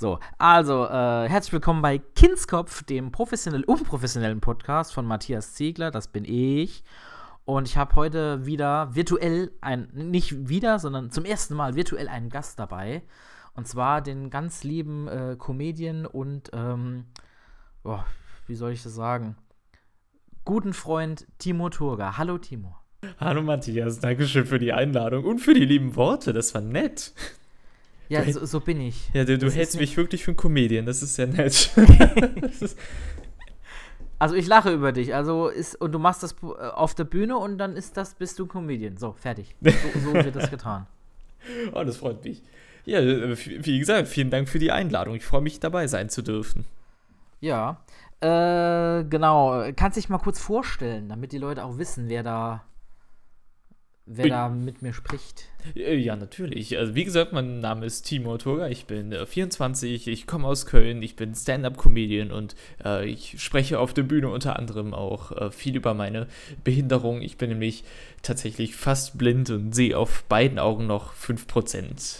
So, also, äh, herzlich willkommen bei Kindskopf, dem professionell unprofessionellen Podcast von Matthias Ziegler, das bin ich. Und ich habe heute wieder virtuell ein, nicht wieder, sondern zum ersten Mal virtuell einen Gast dabei. Und zwar den ganz lieben äh, Comedian und, ähm, boah, wie soll ich das sagen? Guten Freund Timo Turga. Hallo Timo. Hallo Matthias, danke schön für die Einladung und für die lieben Worte, das war nett. Ja, so, so, bin ich. Ja, du, du hältst mich wirklich für einen Comedian, das ist sehr nett. also ich lache über dich, also ist, und du machst das äh, auf der Bühne und dann ist das, bist du Comedian. So, fertig. So, so wird das getan. Oh, das freut mich. Ja, äh, wie gesagt, vielen Dank für die Einladung. Ich freue mich, dabei sein zu dürfen. Ja, äh, genau. Kannst dich mal kurz vorstellen, damit die Leute auch wissen, wer da wer bin, da mit mir spricht. Äh, ja, natürlich. Also wie gesagt, mein Name ist Timo Turga, ich bin äh, 24, ich komme aus Köln, ich bin Stand-up-Comedian und äh, ich spreche auf der Bühne unter anderem auch äh, viel über meine Behinderung. Ich bin nämlich tatsächlich fast blind und sehe auf beiden Augen noch 5%.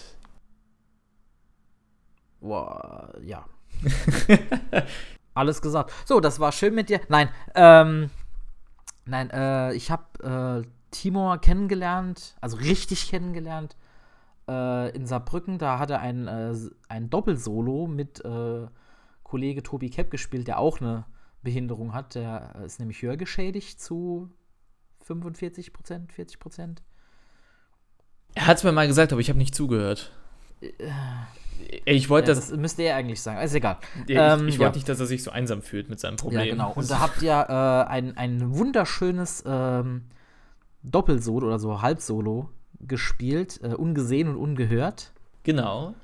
Boah, ja. Alles gesagt. So, das war schön mit dir. Nein, ähm, nein, äh, ich habe äh, Timor kennengelernt, also richtig kennengelernt, äh, in Saarbrücken. Da hat er ein, äh, ein Doppelsolo mit äh, Kollege Tobi Kepp gespielt, der auch eine Behinderung hat. Der ist nämlich hörgeschädigt zu 45 Prozent, 40 Prozent. Er hat es mir mal gesagt, aber ich habe nicht zugehört. Äh, ich wollte ja, das, das. müsste er eigentlich sagen. Ist egal. Ja, ich, ähm, ich wollte ja. nicht, dass er sich so einsam fühlt mit seinem Problem. Ja, genau. Und da habt ihr äh, ein, ein wunderschönes ähm, Doppelsolo oder so Halbsolo gespielt, äh, ungesehen und ungehört. Genau.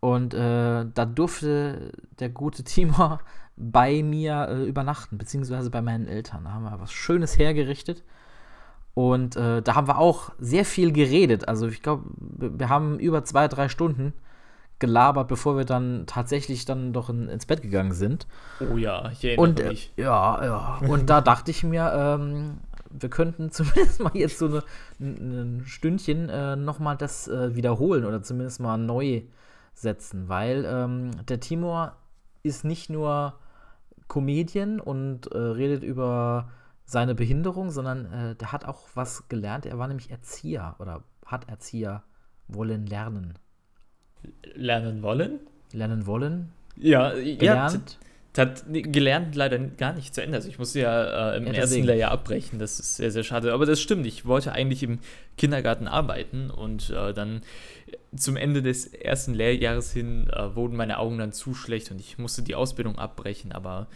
Und äh, da durfte der gute Timor bei mir äh, übernachten, beziehungsweise bei meinen Eltern. Da haben wir was Schönes hergerichtet. Und äh, da haben wir auch sehr viel geredet. Also ich glaube, wir haben über zwei, drei Stunden gelabert, bevor wir dann tatsächlich dann doch in, ins Bett gegangen sind. Oh ja, ich erinnere und, äh, mich. ja, ja. Und da dachte ich mir, ähm, wir könnten zumindest mal jetzt so eine, ein Stündchen äh, nochmal das äh, wiederholen oder zumindest mal neu setzen, weil ähm, der Timor ist nicht nur Comedian und äh, redet über seine Behinderung, sondern äh, der hat auch was gelernt. Er war nämlich Erzieher oder hat Erzieher wollen lernen. Lernen wollen? Lernen wollen. Ja, gelernt. Ja, hat gelernt leider gar nicht zu Ende. Also ich musste ja äh, im ja, ersten Lehrjahr abbrechen. Das ist sehr, sehr schade. Aber das stimmt. Ich wollte eigentlich im Kindergarten arbeiten und äh, dann zum Ende des ersten Lehrjahres hin äh, wurden meine Augen dann zu schlecht und ich musste die Ausbildung abbrechen. Aber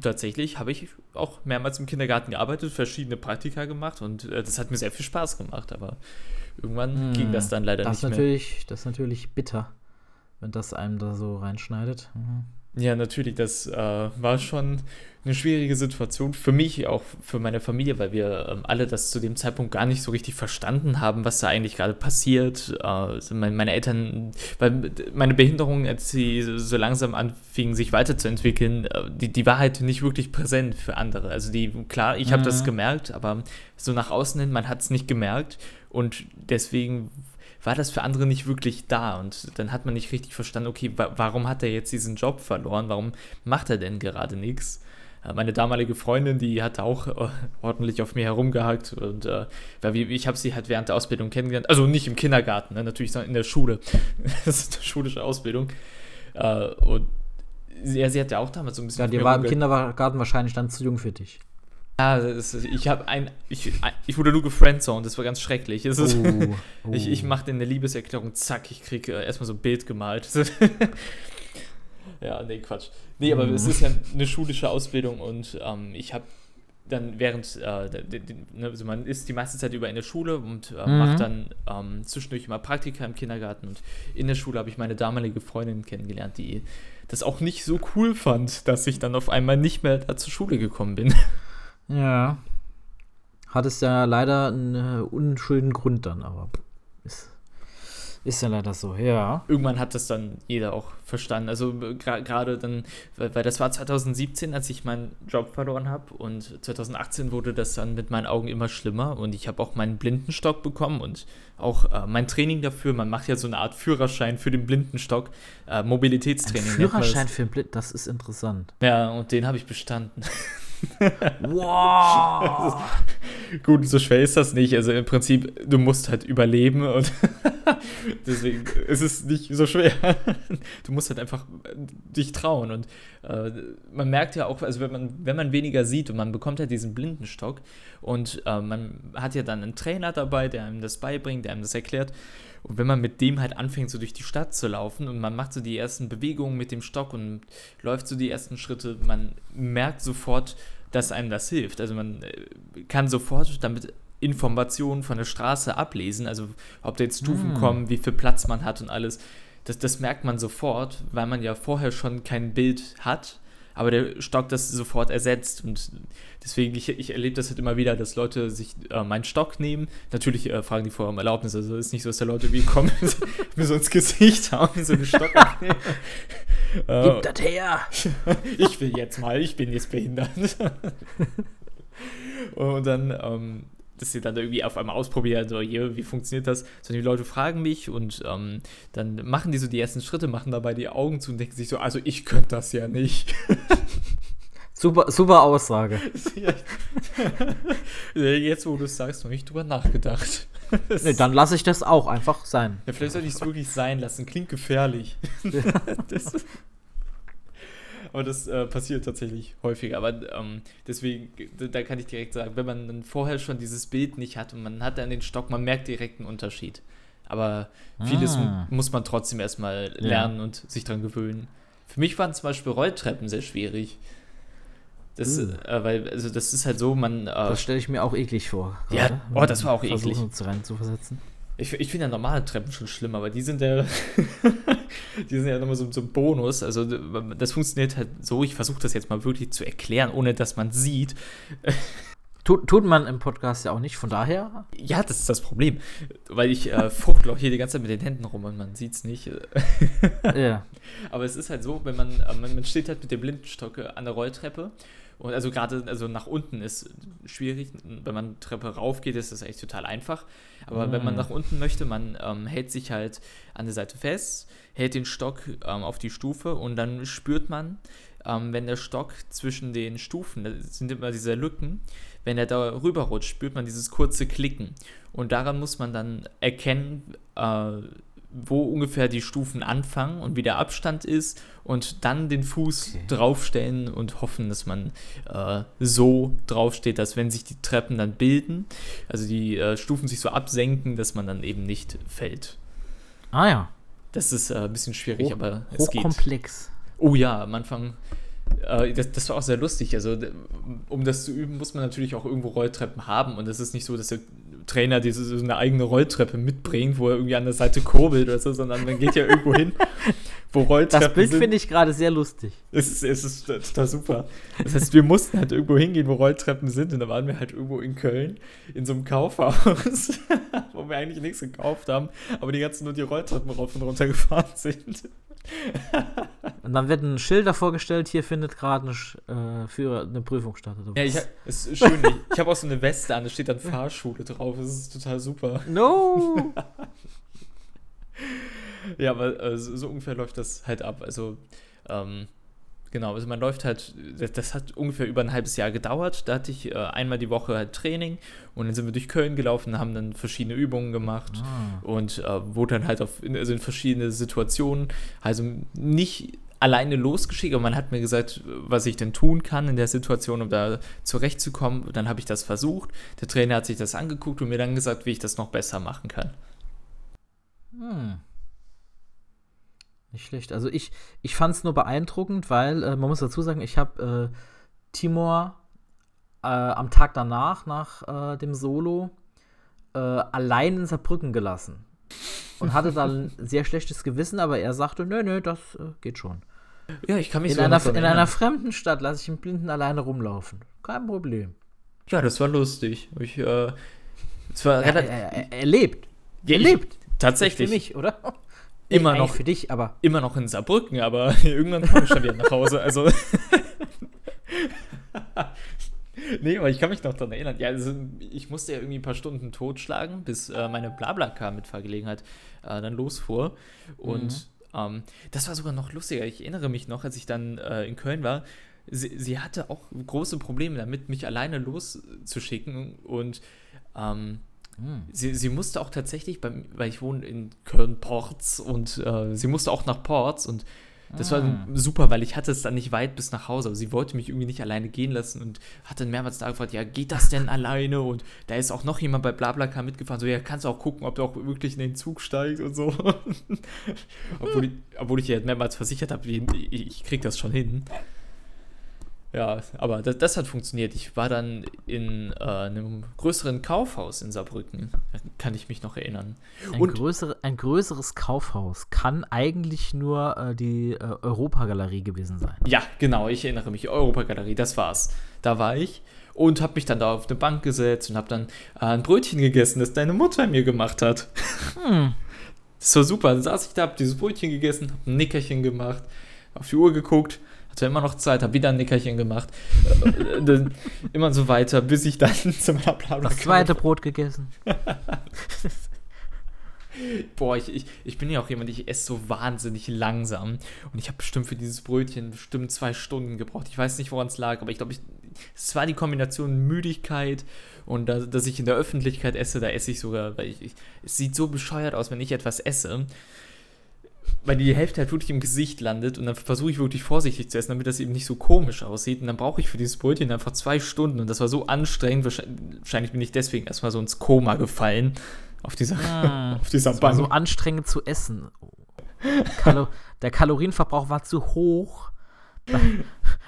tatsächlich habe ich auch mehrmals im Kindergarten gearbeitet, verschiedene Praktika gemacht und äh, das hat mir sehr viel Spaß gemacht. Aber irgendwann hm, ging das dann leider das nicht natürlich, mehr. Das ist natürlich bitter, wenn das einem da so reinschneidet. Mhm. Ja, natürlich, das äh, war schon eine schwierige Situation für mich, auch für meine Familie, weil wir ähm, alle das zu dem Zeitpunkt gar nicht so richtig verstanden haben, was da eigentlich gerade passiert. Äh, meine, meine, Eltern, weil meine Behinderung, als sie so langsam anfingen, sich weiterzuentwickeln, äh, die, die war halt nicht wirklich präsent für andere. Also die, klar, ich mhm. habe das gemerkt, aber so nach außen hin, man hat es nicht gemerkt und deswegen war das für andere nicht wirklich da. Und dann hat man nicht richtig verstanden, okay, wa warum hat er jetzt diesen Job verloren? Warum macht er denn gerade nichts? Äh, meine damalige Freundin, die hat auch äh, ordentlich auf mir herumgehackt und äh, ich habe sie halt während der Ausbildung kennengelernt, also nicht im Kindergarten, ne, natürlich in der Schule, das ist eine schulische Ausbildung äh, und sie, sie hat ja auch damals so ein bisschen. Ja, die war im Kindergarten wahrscheinlich dann zu jung für dich. Ja, ist, ich habe ein, ich, ich wurde nur gefriendzoned, das war ganz schrecklich. Ist, oh, oh. Ich, ich mache eine Liebeserklärung, zack, ich kriege äh, erstmal so ein Bild gemalt. ja, nee, Quatsch. Nee, aber es ist ja eine schulische Ausbildung und ähm, ich habe dann während, äh, ne, also man ist die meiste Zeit über in der Schule und äh, mhm. macht dann ähm, zwischendurch immer Praktika im Kindergarten und in der Schule habe ich meine damalige Freundin kennengelernt, die das auch nicht so cool fand, dass ich dann auf einmal nicht mehr da zur Schule gekommen bin. Ja. Hat es ja leider einen äh, unschönen Grund dann, aber ist, Ist ja leider so, ja. Irgendwann hat das dann jeder auch verstanden. Also gerade dann, weil, weil, das war 2017, als ich meinen Job verloren habe und 2018 wurde das dann mit meinen Augen immer schlimmer und ich habe auch meinen Blindenstock bekommen und auch äh, mein Training dafür. Man macht ja so eine Art Führerschein für den Blindenstock, äh, Mobilitätstraining. Ein Führerschein für den Blind, das ist interessant. Ja, und den habe ich bestanden. wow! Gut, so schwer ist das nicht. Also im Prinzip, du musst halt überleben und deswegen ist es nicht so schwer. Du musst halt einfach äh, dich trauen. Und äh, man merkt ja auch, also wenn man, wenn man weniger sieht und man bekommt ja diesen Blindenstock und äh, man hat ja dann einen Trainer dabei, der einem das beibringt, der einem das erklärt. Und wenn man mit dem halt anfängt, so durch die Stadt zu laufen und man macht so die ersten Bewegungen mit dem Stock und läuft so die ersten Schritte, man merkt sofort, dass einem das hilft. Also man äh, kann sofort damit Informationen von der Straße ablesen, also ob da jetzt Stufen mm. kommen, wie viel Platz man hat und alles. Das, das merkt man sofort, weil man ja vorher schon kein Bild hat, aber der Stock das sofort ersetzt. Und deswegen, ich, ich erlebe das halt immer wieder, dass Leute sich äh, meinen Stock nehmen. Natürlich äh, fragen die vorher um Erlaubnis. Also es ist nicht so, dass da Leute wie kommen, mir so ins Gesicht hauen, so einen Stock abnehmen. Gib das her! ich will jetzt mal, ich bin jetzt behindert. und dann, ähm, dass sie dann irgendwie auf einmal ausprobieren, so, hier, wie funktioniert das? Sondern die Leute fragen mich und ähm, dann machen die so die ersten Schritte, machen dabei die Augen zu und denken sich so, also ich könnte das ja nicht. Super, super Aussage. Jetzt, wo du es sagst, habe ich drüber nachgedacht. Nee, dann lasse ich das auch einfach sein. Ja, vielleicht sollte ich es wirklich sein lassen. Klingt gefährlich. das, aber das äh, passiert tatsächlich häufiger. Aber ähm, deswegen, da kann ich direkt sagen, wenn man dann vorher schon dieses Bild nicht hat und man hat dann den Stock, man merkt direkt einen Unterschied. Aber vieles ah. muss man trotzdem erstmal lernen ja. und sich dran gewöhnen. Für mich waren zum Beispiel Rolltreppen sehr schwierig. Das, uh. äh, weil, also das ist halt so, man. Äh, das stelle ich mir auch eklig vor. Ja, oh, das war auch eklig. Rein zu versetzen. Ich, ich finde ja normale Treppen schon schlimm, aber die sind ja, die sind ja nochmal so, so ein Bonus. Also das funktioniert halt so, ich versuche das jetzt mal wirklich zu erklären, ohne dass man sieht. Tut, tut man im Podcast ja auch nicht, von daher. Ja, das ist das Problem. Weil ich äh, fuchtel auch hier die ganze Zeit mit den Händen rum und man sieht es nicht. ja. Aber es ist halt so, wenn man, äh, man steht halt mit dem Blindenstock an der Rolltreppe und also gerade also nach unten ist schwierig. Wenn man Treppe rauf geht, ist das echt total einfach. Aber mhm. wenn man ah. nach unten möchte, man ähm, hält sich halt an der Seite fest, hält den Stock ähm, auf die Stufe und dann spürt man, ähm, wenn der Stock zwischen den Stufen, das sind immer diese Lücken, wenn er da rüberrutscht, spürt man dieses kurze Klicken. Und daran muss man dann erkennen, äh, wo ungefähr die Stufen anfangen und wie der Abstand ist und dann den Fuß okay. draufstellen und hoffen, dass man äh, so draufsteht, dass wenn sich die Treppen dann bilden, also die äh, Stufen sich so absenken, dass man dann eben nicht fällt. Ah ja. Das ist äh, ein bisschen schwierig, Hoch, aber es geht. Hochkomplex. Oh ja, am Anfang äh, das, das, war auch sehr lustig. Also, um das zu üben, muss man natürlich auch irgendwo Rolltreppen haben. Und es ist nicht so, dass der Trainer diese, so eine eigene Rolltreppe mitbringt, wo er irgendwie an der Seite kurbelt oder so, sondern man geht ja irgendwo hin, wo Rolltreppen Das Bild finde ich gerade sehr lustig. Es ist, es ist total super. Das heißt, wir mussten halt irgendwo hingehen, wo Rolltreppen sind. Und da waren wir halt irgendwo in Köln, in so einem Kaufhaus, wo wir eigentlich nichts gekauft haben, aber die ganzen nur die Rolltreppen rauf und runter gefahren sind. Und dann wird ein Schild davor gestellt, hier findet gerade eine, äh, für eine Prüfung statt. Ja, ich, es ist schön. ich ich habe auch so eine Weste an, da steht dann Fahrschule drauf. Das ist total super. No! ja, aber äh, so, so, ungefähr läuft das halt ab. Also, ähm, Genau, also man läuft halt, das hat ungefähr über ein halbes Jahr gedauert. Da hatte ich äh, einmal die Woche halt Training und dann sind wir durch Köln gelaufen, haben dann verschiedene Übungen gemacht ah. und äh, wurde dann halt auf, also in verschiedene Situationen, also nicht alleine losgeschickt, aber man hat mir gesagt, was ich denn tun kann in der Situation, um da zurechtzukommen. Dann habe ich das versucht. Der Trainer hat sich das angeguckt und mir dann gesagt, wie ich das noch besser machen kann. Hm. Nicht schlecht. Also ich, ich fand es nur beeindruckend, weil äh, man muss dazu sagen, ich habe äh, Timor äh, am Tag danach, nach äh, dem Solo, äh, allein in Saarbrücken gelassen. Und hatte dann ein sehr schlechtes Gewissen, aber er sagte, nö, nö, das äh, geht schon. Ja, ich kann mich in so einer, In einer fremden Stadt lasse ich einen Blinden alleine rumlaufen. Kein Problem. Ja, das war lustig. Ich, äh, es war er, er, er, er lebt. Ja, er lebt. Tatsächlich. Für mich, oder? Immer noch. Für dich, aber. Immer noch in Saarbrücken, aber irgendwann komme ich schon wieder nach Hause. Also. nee, aber ich kann mich noch daran erinnern. Ja, also ich musste ja irgendwie ein paar Stunden totschlagen, bis äh, meine Blablacar-Mitfahrgelegenheit äh, dann losfuhr. Und ähm, das war sogar noch lustiger. Ich erinnere mich noch, als ich dann äh, in Köln war. Sie, sie hatte auch große Probleme damit, mich alleine loszuschicken. Und ähm, Hm. Sie, sie musste auch tatsächlich, beim, weil ich wohne in Köln-Ports und äh, sie musste auch nach Ports und das Ah. war super, weil ich hatte es dann nicht weit bis nach Hause. Aber sie wollte mich irgendwie nicht alleine gehen lassen und hat dann mehrmals da gefragt, ja, geht das denn alleine? Und da ist auch noch jemand bei Blablacar mitgefahren. So, ja, kannst du auch gucken, ob du auch wirklich in den Zug steigst und so. obwohl, ich, obwohl ich ja mehrmals versichert habe, ich, ich krieg das schon hin. Ja, aber das, das hat funktioniert. Ich war dann in äh, einem größeren Kaufhaus in Saarbrücken. Kann ich mich noch erinnern. Ein, Und größere, ein größeres Kaufhaus kann eigentlich nur äh, die äh, Europagalerie gewesen sein. ja, genau, ich erinnere mich. Europagalerie, das war's. Da war ich und habe mich dann da auf eine Bank gesetzt und habe dann äh, ein Brötchen gegessen, das deine Mutter mir gemacht hat. Hm. Das war super. Dann saß ich da, hab dieses Brötchen gegessen, hab ein Nickerchen gemacht, auf die Uhr geguckt, hatte immer noch Zeit, hab wieder ein Nickerchen gemacht. Äh, dann immer so weiter, bis ich dann zu meiner Blabla Das zweite Brot gegessen. Boah, ich, ich, ich bin ja auch jemand, ich esse so wahnsinnig langsam. Und ich habe bestimmt für dieses Brötchen bestimmt zwei Stunden gebraucht. Ich weiß nicht, woran es lag, aber ich glaube, es war die Kombination Müdigkeit und da, dass ich in der Öffentlichkeit esse, da esse ich sogar, weil ich, ich, es sieht so bescheuert aus, wenn ich etwas esse. Weil die Hälfte halt wirklich im Gesicht landet und dann versuche ich wirklich vorsichtig zu essen, damit das eben nicht so komisch aussieht. Und dann brauche ich für dieses Brötchen einfach zwei Stunden und das war so anstrengend. Wahrscheinlich, bin ich deswegen erstmal so ins Koma gefallen. Auf dieser, Mm. auf dieser Das war Bank. so anstrengend zu essen. Kalo der Kalorienverbrauch war zu hoch bei,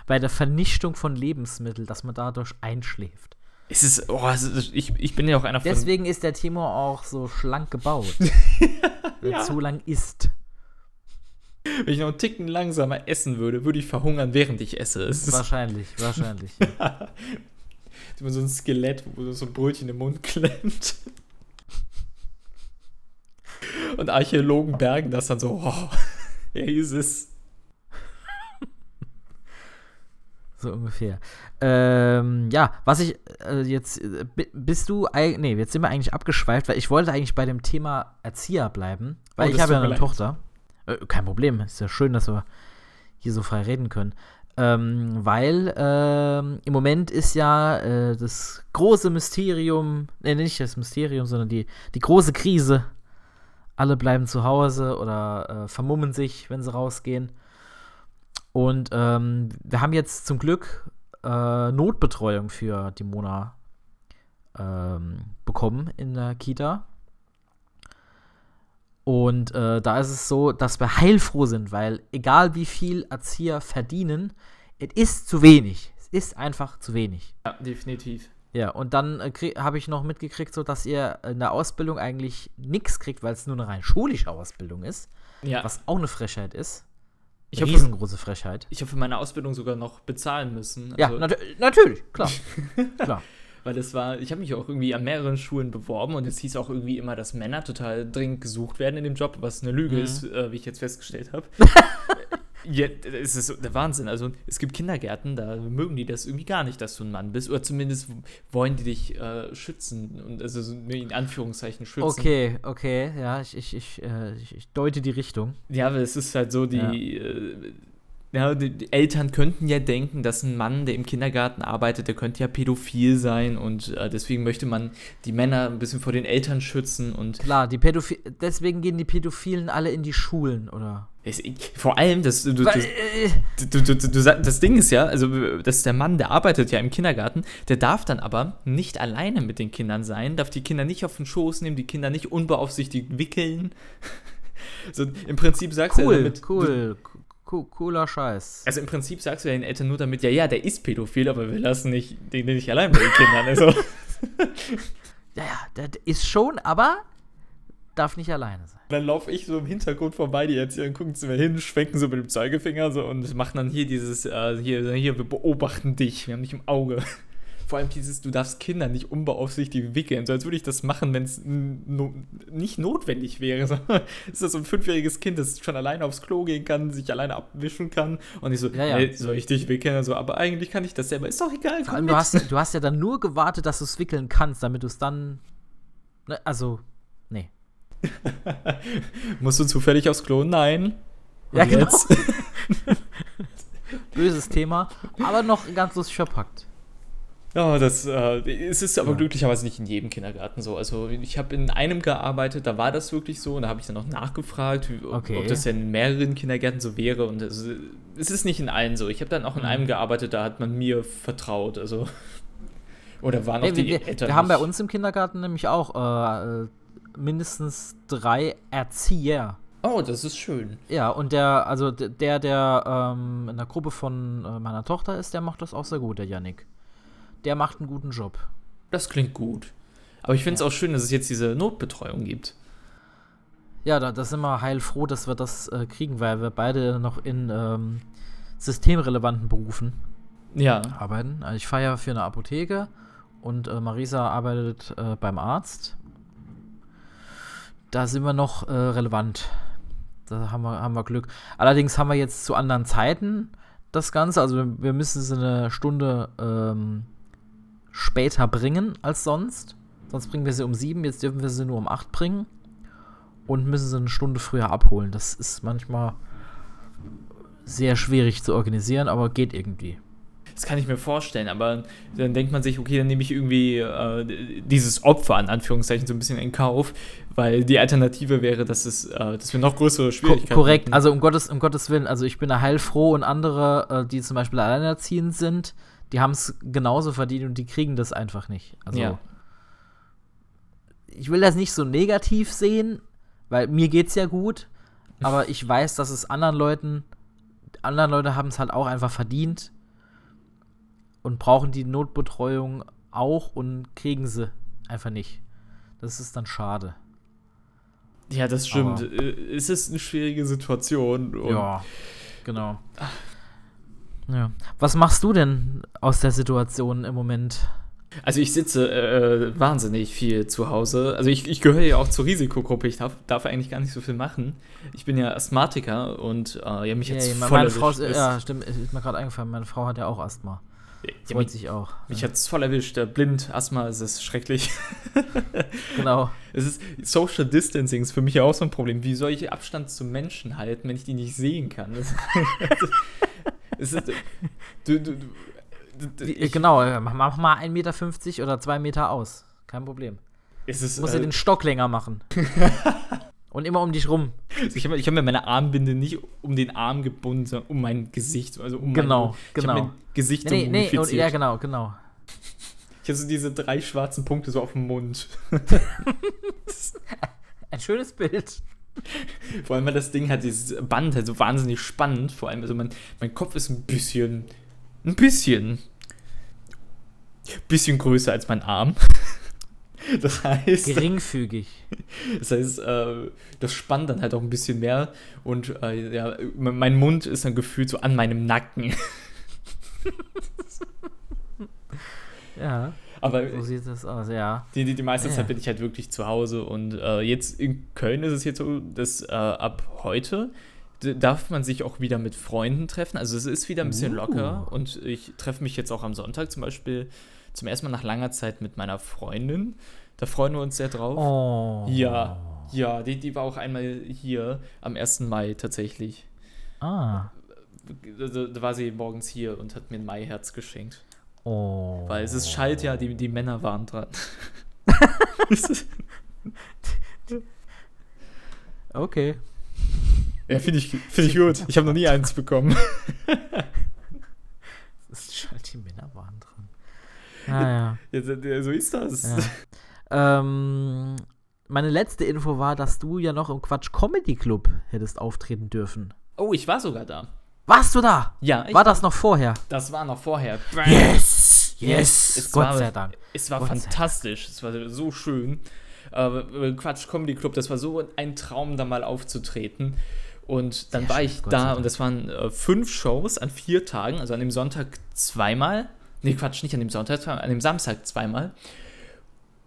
bei der Vernichtung von Lebensmitteln, dass man dadurch einschläft. Es ist, oh, es ist, ich, ich bin ja auch einer von. Deswegen ist der Timor auch so schlank gebaut. Ja. zu lang isst. Wenn ich noch einen Ticken langsamer essen würde, würde ich verhungern, während ich esse. Es Wahrscheinlich, wahrscheinlich. immer so ein Skelett, wo so ein Brötchen im Mund klemmt. Und Archäologen bergen das dann so, oh, er ist es. So ungefähr. Ähm, ja, was ich äh, jetzt, äh, bi- bist du, eig- nee, jetzt sind wir eigentlich abgeschweift, weil ich wollte eigentlich bei dem Thema Erzieher bleiben, weil Oh, ich habe ja eine. Tochter. Äh, kein Problem, ist ja schön, dass wir hier so frei reden können. Ähm, weil ähm, im Moment ist ja äh, das große Mysterium, nee, nicht das Mysterium, sondern die, die große Krise. Alle bleiben zu Hause oder äh, vermummen sich, wenn sie rausgehen. Und ähm, wir haben jetzt zum Glück äh, Notbetreuung für die Mona ähm, bekommen in der Kita. Und äh, da ist es so, dass wir heilfroh sind, weil egal wie viel Erzieher verdienen, es ist zu wenig. Es ist einfach zu wenig. Ja, definitiv. Ja, und dann äh, habe ich noch mitgekriegt, so dass ihr in der Ausbildung eigentlich nichts kriegt, weil es nur eine rein schulische Ausbildung ist, Ja, was auch eine Frechheit ist. ich habe Riesengroße Frechheit. ich hab für meine Ausbildung sogar noch bezahlen müssen. Ja, Also- nat natürlich, klar. klar. Weil das war, ich habe mich auch irgendwie an mehreren Schulen beworben und es hieß auch irgendwie immer, dass Männer total dringend gesucht werden in dem Job, was eine Lüge Mhm. ist, äh, wie ich jetzt festgestellt habe. ja, es ist der Wahnsinn. Also es gibt Kindergärten, da mögen die das irgendwie gar nicht, dass du ein Mann bist. Oder zumindest wollen die dich äh, schützen und also so in Anführungszeichen schützen. Okay, okay, ja, ich, ich, ich, äh, ich, deute die Richtung. Ja, aber es ist halt so, die, äh, ja, die, Eltern könnten ja denken, dass ein Mann, der im Kindergarten arbeitet, der könnte ja pädophil sein und äh, deswegen möchte man die Männer ein bisschen vor den Eltern schützen und Klar, die Pädophi deswegen gehen die Pädophilen alle in die Schulen, oder? vor allem, das, du, Weil, das, äh, du, du, du, du, das Ding ist ja, also das ist der Mann, der arbeitet ja im Kindergarten, der darf dann aber nicht alleine mit den Kindern sein, darf die Kinder nicht auf den Schoß nehmen, die Kinder nicht unbeaufsichtigt wickeln. So, Im Prinzip sagst du ja cool, damit, du, cool, co cooler Scheiß. Also im Prinzip sagst du ja den Eltern nur damit, ja, ja, der ist pädophil, aber wir lassen nicht, den nicht allein bei den Kindern. Also, Ja, ja, der ist schon, aber darf nicht alleine sein. dann laufe ich so im Hintergrund vorbei, die Erzieher gucken zu mir hin, schwenken so mit dem Zeigefinger so und machen dann hier dieses, äh, hier, hier, wir beobachten dich, wir haben dich im Auge. Vor allem dieses, du darfst Kinder nicht unbeaufsichtigt wickeln, so als würde ich das machen, wenn es no nicht notwendig wäre. ist das so ein fünfjähriges Kind, das schon alleine aufs Klo gehen kann, sich alleine abwischen kann und ich so, Ja, ja. Hey, soll ich dich wickeln? Also, aber eigentlich kann ich das selber. Ist doch egal, Vor allem, du hast, du hast ja dann nur gewartet, dass du es wickeln kannst, damit du es dann. Ne, also, nee. Musst du zufällig aufs Klo? Nein. Und Ja, genau. jetzt? Böses Thema, aber noch ganz lustig verpackt. Ja, das äh, es ist aber Ja. glücklicherweise nicht in jedem Kindergarten so. Also ich habe in einem gearbeitet, da war das wirklich so und da habe ich dann auch nachgefragt, ob, Okay. ob das denn in mehreren Kindergärten so wäre und es, es ist nicht in allen so. Ich habe dann auch in Mhm. einem gearbeitet, da hat man mir vertraut, also oder waren auch Nee, die wir, Eltern wir haben bei uns im Kindergarten nämlich auch äh, äh, mindestens drei Erzieher. Oh, das ist schön. Ja, und der, also der, der ähm, in der Gruppe von äh, meiner Tochter ist, der macht das auch sehr gut, der Yannick. Der macht einen guten Job. Das klingt gut. Aber ich finde es auch schön, dass es jetzt diese Notbetreuung gibt. Ja, da, da sind wir heilfroh, dass wir das äh, kriegen, weil wir beide noch in ähm, systemrelevanten Berufen Ja. arbeiten. Also ich fahre ja für eine Apotheke und äh, Marisa arbeitet äh, beim Arzt. Da sind wir noch äh, relevant. Da haben wir, haben wir Glück. Allerdings haben wir jetzt zu anderen Zeiten das Ganze. Also wir, wir müssen es eine Stunde ähm, später bringen als sonst. Sonst bringen wir sie um sieben, jetzt dürfen wir sie nur um acht bringen. Und müssen sie eine Stunde früher abholen. Das ist manchmal sehr schwierig zu organisieren, aber geht irgendwie. Das kann ich mir vorstellen, aber dann denkt man sich, okay, dann nehme ich irgendwie äh, dieses Opfer in Anführungszeichen so ein bisschen in Kauf, weil die Alternative wäre, dass es, äh, dass wir noch größere Ko Schwierigkeiten korrekt, hätten. also um Gottes, um Gottes Willen, also ich bin da heilfroh und andere, äh, die zum Beispiel alleinerziehend sind, die haben es genauso verdient und die kriegen das einfach nicht. Also Ja. ich will das nicht so negativ sehen, weil mir geht's ja gut, aber ich weiß, dass es anderen Leuten, anderen Leute haben es halt auch einfach verdient und brauchen die Notbetreuung auch und kriegen sie einfach nicht. Das ist dann schade. ja, das stimmt. Aber- Äh, Es ist eine schwierige Situation. Ja, genau. Ja. Was machst du denn aus der Situation im Moment? Also ich sitze äh, wahnsinnig viel zu Hause. Also ich, ich gehöre ja auch zur Risikogruppe. Ich darf, darf eigentlich gar nicht so viel machen. Ich bin ja Asthmatiker und äh, ja, mich Ja, hat's ja, voll meine Frau. Es- ja, stimmt, ist mir gerade eingefallen, meine Frau hat ja auch Asthma. ja, Freut mich, sich auch. mich hat es voll erwischt. Blind, Asthma, es ist schrecklich. Genau. Es ist Social Distancing ist für mich ja auch so ein Problem. Wie soll ich Abstand zu Menschen halten, wenn ich die nicht sehen kann? Es ist, du, du, du, ich, genau, äh, mach, mal 1,50 Meter oder 2 Meter aus. Kein Problem. es ist, Du musst äh, ja den Stock länger machen. Und immer um dich rum. ich habe hab mir meine Armbinde nicht um den Arm gebunden, sondern um mein Gesicht. Also um Genau, mein, Ich genau. mein Gesicht so Nee, nee, und, ja, genau, genau. Ich habe so diese drei schwarzen Punkte so auf dem Mund. Ein schönes Bild. Vor allem, weil das Ding hat dieses Band halt so wahnsinnig spannend. Vor allem, also mein, mein Kopf ist ein bisschen, ein bisschen, bisschen größer als mein Arm. Das heißt, Geringfügig. das heißt, äh, das spannt dann halt auch ein bisschen mehr und äh, ja, mein Mund ist dann gefühlt so an meinem Nacken. Ja, Aber so sieht das aus, ja. Die, die, die meiste Ja. Zeit bin ich halt wirklich zu Hause und äh, jetzt in Köln ist es jetzt so, dass äh, ab heute darf man sich auch wieder mit Freunden treffen. Also es ist wieder ein bisschen Uh. locker und ich treffe mich jetzt auch am Sonntag zum Beispiel zum ersten Mal nach langer Zeit mit meiner Freundin. Da freuen wir uns sehr drauf. Oh. Ja, ja, die, die war auch einmal hier am 1. Mai tatsächlich. Ah. Da da war sie morgens hier und hat mir ein Maiherz geschenkt. Oh. Weil es ist schalt ja, die, die Männer waren dran. Okay. Ja, finde ich, find ich gut. Ich habe noch nie eins bekommen. Das ist halt die Männer waren dran. Naja. Ja, so- ja, so ist das. Ja. ähm, meine letzte Info war, dass du ja noch im Quatsch Comedy Club hättest auftreten dürfen. Oh, ich war sogar da. Warst du da? Ja, ich War das noch vorher? das war noch vorher. Yes! Yes! Es Gott war, sei Dank. Es war Gott fantastisch. Es war so schön. Äh, Quatsch Comedy Club, das war so ein Traum, da mal aufzutreten. Und dann Sehr war schön, ich Gott da und das waren äh, fünf Shows an vier Tagen, also an dem Sonntag zweimal. Nee, Quatsch, nicht an dem Sonntag, an dem Samstag zweimal.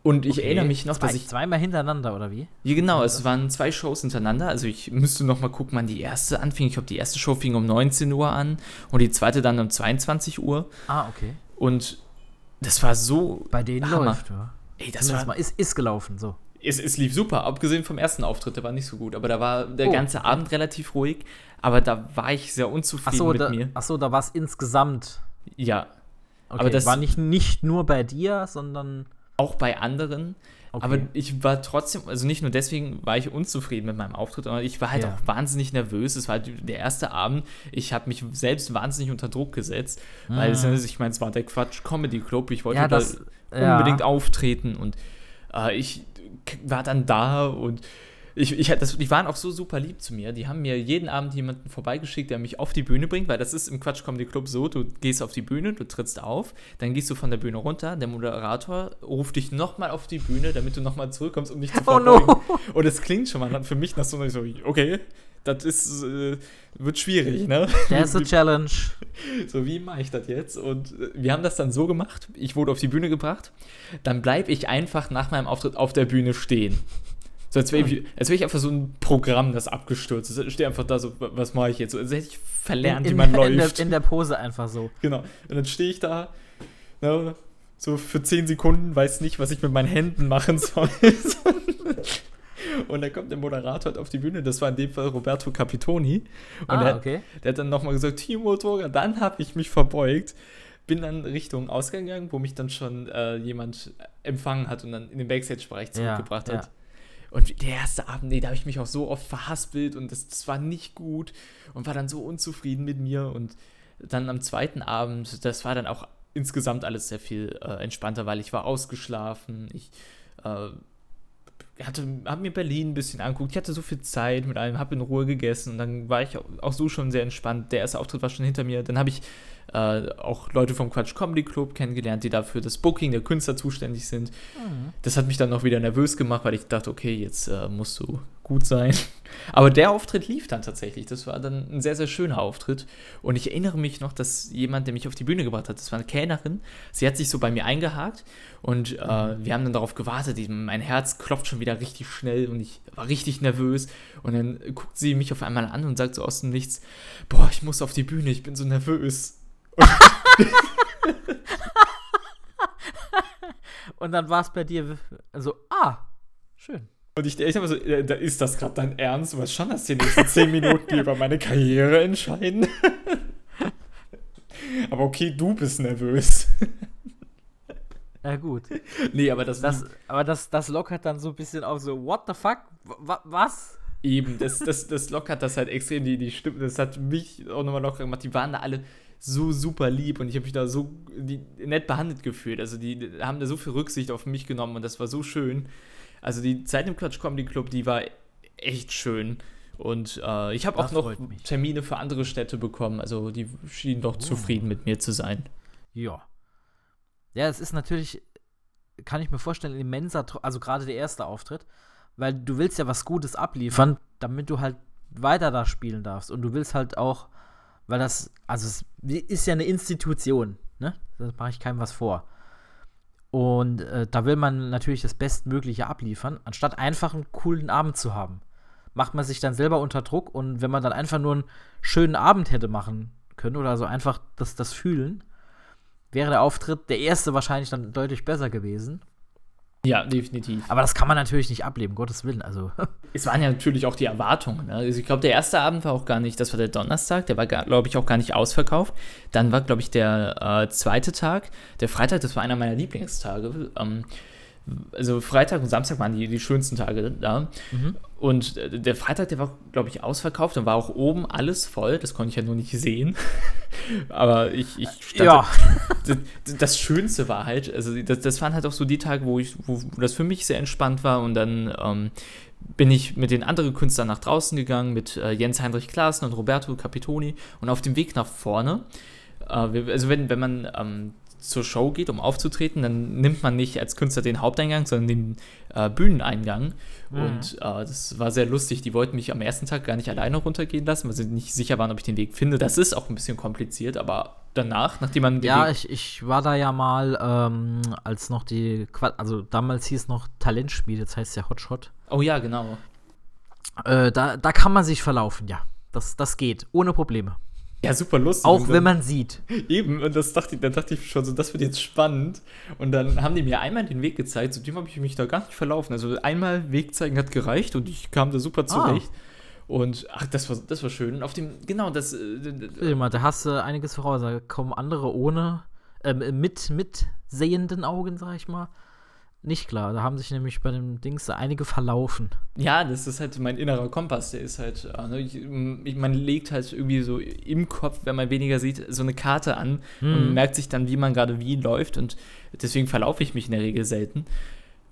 Und ich okay. erinnere mich noch, Zwei, dass ich. Zweimal hintereinander, oder wie? Ja, genau, es waren zwei Shows hintereinander. Also ich müsste noch mal gucken, wann die erste anfing. Ich glaube, die erste Show fing um 19 Uhr an und die zweite dann um 22 Uhr. Ah, okay. Und das war so. Bei denen Hammer. läuft, ja. Ey, das war, mal, ist, ist gelaufen, so. Es, es lief super, abgesehen vom ersten Auftritt, der war nicht so gut. Aber da war der oh, ganze okay. Abend relativ ruhig. Aber da war ich sehr unzufrieden so, mit da, mir. Achso, da war es insgesamt. Ja. Okay, aber das war nicht, nicht nur bei dir, sondern. Auch bei anderen. Okay. Aber ich war trotzdem, also nicht nur deswegen war ich unzufrieden mit meinem Auftritt, sondern ich war halt ja. auch wahnsinnig nervös. Es war halt der erste Abend. Ich habe mich selbst wahnsinnig unter Druck gesetzt, mhm. weil es, ich meine, es war der Quatsch Comedy Club. Ich wollte ja, das, da unbedingt ja. auftreten und äh, ich war dann da und ich, ich, das, die waren auch so super lieb zu mir. Die haben mir jeden Abend jemanden vorbeigeschickt, der mich auf die Bühne bringt, weil das ist im Quatsch Comedy Club so: du gehst auf die Bühne, du trittst auf, dann gehst du von der Bühne runter, der Moderator ruft dich nochmal auf die Bühne, damit du nochmal zurückkommst, um dich zu verbeugen. Oh no. Und es klingt schon mal für mich nach so, so okay, das ist, äh, wird schwierig, ne? That's a challenge. So, wie mache ich das jetzt? Und äh, wir haben das dann so gemacht, ich wurde auf die Bühne gebracht, dann bleibe ich einfach nach meinem Auftritt auf der Bühne stehen. So, als wäre ich, wär ich einfach so ein Programm, das abgestürzt ist. Ich stehe einfach da so, was mache ich jetzt? als hätte ich verlernt, in, wie man in läuft. Der, in der Pose einfach so. Genau. Und dann stehe ich da, ne, so für 10 Sekunden, weiß nicht, was ich mit meinen Händen machen soll. und dann kommt der Moderator auf die Bühne, das war in dem Fall Roberto Capitoni. Und ah, der, okay. der hat dann nochmal gesagt, Timo Torga, dann habe ich mich verbeugt bin dann Richtung Ausgang gegangen, wo mich dann schon äh, jemand empfangen hat und dann in den Backstage-Bereich zurückgebracht ja, hat. Ja. Und der erste Abend, nee, da habe ich mich auch so oft verhaspelt und das, das war nicht gut und war dann so unzufrieden mit mir. Und dann am zweiten Abend, das war dann auch insgesamt alles sehr viel äh, entspannter, weil ich war ausgeschlafen. Ich äh, hatte, habe mir Berlin ein bisschen angeguckt. Ich hatte so viel Zeit mit allem, habe in Ruhe gegessen und dann war ich auch so schon sehr entspannt. Der erste Auftritt war schon hinter mir. Dann habe ich äh, auch Leute vom Quatsch Comedy Club kennengelernt, die dafür das Booking der Künstler zuständig sind. Mhm. Das hat mich dann noch wieder nervös gemacht, weil ich dachte, okay, jetzt äh, musst du gut sein. Aber der Auftritt lief dann tatsächlich. Das war dann ein sehr, sehr schöner Auftritt. Und ich erinnere mich noch, dass jemand, der mich auf die Bühne gebracht hat, das war eine Kellnerin, sie hat sich so bei mir eingehakt und äh, mhm. wir haben dann darauf gewartet. Mein Herz klopft schon wieder richtig schnell und ich war richtig nervös. Und dann guckt sie mich auf einmal an und sagt so aus dem Nichts: Boah, ich muss auf die Bühne, ich bin so nervös. Und dann war es bei dir so, ah, schön. Und ich, ich habe so, äh, da ist das gerade dein Ernst? Du weißt schon, dass die nächsten zehn Minuten über meine Karriere entscheiden. aber okay, du bist nervös. Ja, gut. Nee, aber das. das aber das, das lockert dann so ein bisschen auf so, what the fuck? W was? Eben, das, das, das lockert das halt extrem, die, die Stimme, das hat mich auch nochmal locker gemacht. Die waren da alle so super lieb und ich habe mich da so nett behandelt gefühlt. Also die, haben da so viel Rücksicht auf mich genommen und das war so schön. Also die Zeit im Quatsch Comedy Club, die war echt schön. Und äh, ich habe auch noch Termine für andere Städte bekommen. Also die schienen doch oh. zufrieden mit mir zu sein. Ja. Ja, es ist natürlich, kann ich mir vorstellen, immenser, also gerade der erste Auftritt, weil du willst ja was Gutes abliefern, damit du halt weiter da spielen darfst. Und du willst halt auch weil das, also es ist ja eine Institution, ne? Da mache ich keinem was vor. Und äh, da will man natürlich das Bestmögliche abliefern, anstatt einfach einen coolen Abend zu haben. Macht man sich dann selber unter Druck und wenn man dann einfach nur einen schönen Abend hätte machen können oder so einfach das, das fühlen, wäre der Auftritt der erste wahrscheinlich dann deutlich besser gewesen. Ja, definitiv. Aber das kann man natürlich nicht ableben, Gottes Willen. Also. Es waren ja natürlich auch die Erwartungen. Ne? Also ich glaube, der erste Abend war auch gar nicht, das war der Donnerstag, der war, glaube ich, auch gar nicht ausverkauft. Dann war, glaube ich, der äh, zweite Tag, der Freitag, das war einer meiner Lieblingstage. Ähm, also Freitag und Samstag waren die, die schönsten Tage da. Mhm. Und äh, der Freitag, der war, glaube ich, ausverkauft und war auch oben alles voll. Das konnte ich ja nur nicht sehen. Aber ich, ich stand. Ja. Das, das, Schönste war halt, also das, das waren halt auch so die Tage, wo, ich, wo, wo das für mich sehr entspannt war. Und dann ähm, bin ich mit den anderen Künstlern nach draußen gegangen, mit äh, Jens Heinrich Klaassen und Roberto Capitoni. Und auf dem Weg nach vorne, äh, also wenn, wenn man ähm, zur Show geht, um aufzutreten, dann nimmt man nicht als Künstler den Haupteingang, sondern den äh, Bühneneingang. Mhm. Und äh, das war sehr lustig. Die wollten mich am ersten Tag gar nicht alleine runtergehen lassen, weil sie nicht sicher waren, ob ich den Weg finde. Das ist auch ein bisschen kompliziert, aber danach, nachdem man. Ja, ich, ich war da ja mal, ähm, als noch die. Also damals hieß noch Talentspiel, jetzt heißt es ja Hotshot. Oh ja, genau. Äh, da, da kann man sich verlaufen, ja. Das, das geht, ohne Probleme. Ja, super lustig. Auch wenn man sieht. Eben, und das dachte ich, dann dachte ich schon so, das wird jetzt spannend. Und dann haben die mir einmal den Weg gezeigt, zu dem habe ich mich da gar nicht verlaufen. Also einmal Weg zeigen hat gereicht und ich kam da super ah. zurecht. Ah. Und ach, das war, das war schön. Und auf dem, genau, das. Äh, mal, da hast du einiges voraus. Da kommen andere ohne, äh, mit, mit sehenden Augen, sag ich mal, nicht klar. Da haben sich nämlich bei dem Dings einige verlaufen. Ja, das ist halt mein innerer Kompass. Der ist halt, äh, ne, ich, man legt halt irgendwie so im Kopf, wenn man weniger sieht, so eine Karte an hm. und merkt sich dann, wie man gerade wie läuft. Und deswegen verlaufe ich mich in der Regel selten.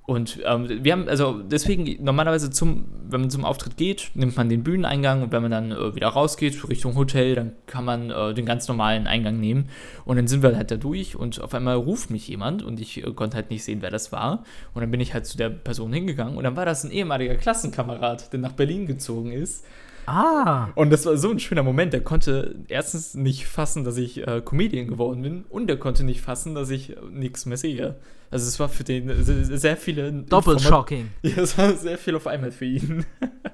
Und ähm, wir haben, also deswegen, normalerweise zum, wenn man zum Auftritt geht, nimmt man den Bühneneingang und wenn man dann äh, wieder rausgeht Richtung Hotel, dann kann man äh, den ganz normalen Eingang nehmen. Und dann sind wir halt da durch und auf einmal ruft mich jemand und ich äh, konnte halt nicht sehen, wer das war. Und dann bin ich halt zu der Person hingegangen und dann war das ein ehemaliger Klassenkamerad, der nach Berlin gezogen ist. Ah. Und das war so ein schöner Moment. Der konnte erstens nicht fassen, dass ich äh, Comedian geworden bin und er konnte nicht fassen, dass ich äh, nichts mehr sehe. Also es war für den sehr viele. Doppelshocking. Ja, es war sehr viel auf einmal für ihn.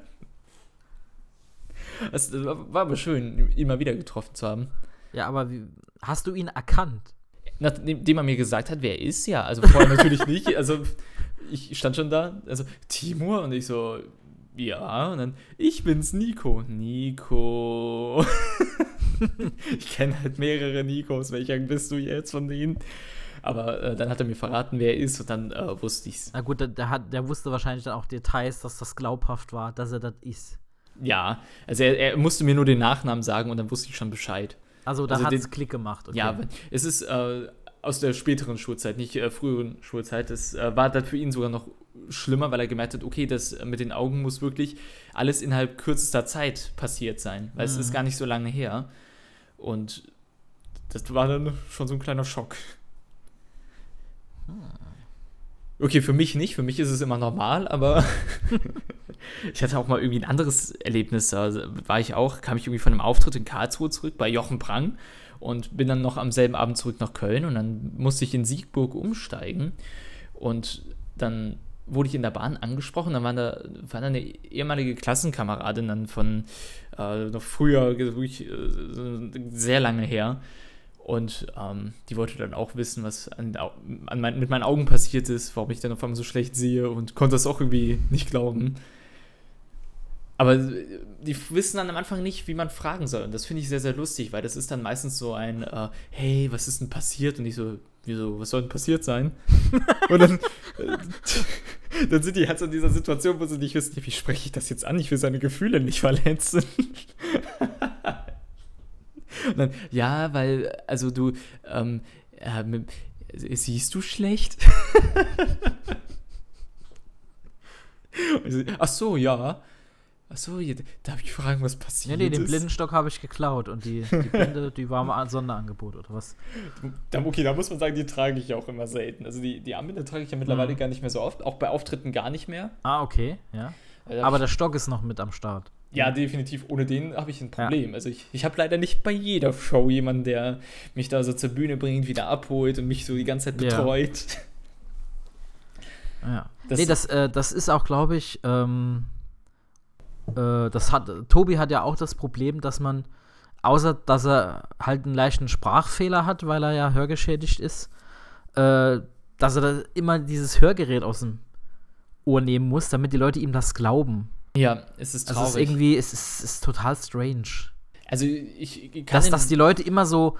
es war aber schön, ihn mal wieder getroffen zu haben. Ja, aber wie, hast du ihn erkannt? Nachdem er mir gesagt hat, wer er ist, ja. Also vorher natürlich nicht. Also ich stand schon da, also Timur und ich so, ja, und dann, ich bin's, Nico. Nico. ich kenne halt mehrere Nikos. Welcher bist du jetzt von denen? Aber äh, dann hat er mir verraten, wer er ist und dann äh, wusste ich's. Na gut, der, der, hat, der wusste wahrscheinlich dann auch Details, dass das glaubhaft war, dass er das ist. Ja, also er, er, musste mir nur den Nachnamen sagen und dann wusste ich schon Bescheid. Also da also hat es Klick gemacht. Okay. Ja, es ist äh, aus der späteren Schulzeit, nicht äh, früheren Schulzeit. Das äh, war dann für ihn sogar noch schlimmer, weil er gemerkt hat, okay, das mit den Augen muss wirklich alles innerhalb kürzester Zeit passiert sein, weil mhm. es ist gar nicht so lange her. Und das war dann schon so ein kleiner Schock. Okay, für mich nicht. Für mich ist es immer normal, aber ich hatte auch mal irgendwie ein anderes Erlebnis. Da war ich auch, kam ich irgendwie von einem Auftritt in Karlsruhe zurück bei Jochen Prang und bin dann noch am selben Abend zurück nach Köln und dann musste ich in Siegburg umsteigen und dann wurde ich in der Bahn angesprochen, dann war da, war da eine ehemalige Klassenkameradin dann von äh, noch früher, wirklich äh, sehr lange her, und ähm, die wollte dann auch wissen, was an, an mein, mit meinen Augen passiert ist, warum ich dann auf einmal so schlecht sehe und konnte das auch irgendwie nicht glauben. Aber die wissen dann am Anfang nicht, wie man fragen soll. Und das finde ich sehr, sehr lustig, weil das ist dann meistens so ein, äh, hey, was ist denn passiert? Und ich so, wieso, was soll denn passiert sein? und dann, äh, dann sind die halt so in dieser Situation, wo sie nicht wissen, wie spreche ich das jetzt an? Ich will seine Gefühle nicht verletzen. Und dann, ja, weil, also du, ähm, äh, siehst du schlecht? Ach so, ja. Ach so, darf ich fragen, was passiert ja, nee, den Blindenstock habe ich geklaut und die, die Blinde, die war mal ein Sonderangebot oder was? Okay, da muss man sagen, die trage ich auch immer selten. Also die, die Armbinde trage ich ja mittlerweile mhm. gar nicht mehr so oft, auch bei Auftritten gar nicht mehr. Ah, okay, ja. Aber der Stock ist noch mit am Start. Ja, definitiv. Ohne den habe ich ein Problem. Ja. Also ich, ich habe leider nicht bei jeder Show jemanden, der mich da so zur Bühne bringt, wieder abholt und mich so die ganze Zeit betreut. Ja. ja. Das nee, das, äh, das ist auch, glaube ich, ähm, äh, das hat, Tobi hat ja auch das Problem, dass man, außer dass er halt einen leichten Sprachfehler hat, weil er ja hörgeschädigt ist, äh, dass er da immer dieses Hörgerät aus dem Ohr nehmen muss, damit die Leute ihm das glauben. Ja, es ist traurig. Also es ist irgendwie, es ist, es ist total strange. Also ich kann dass, dass die Leute immer so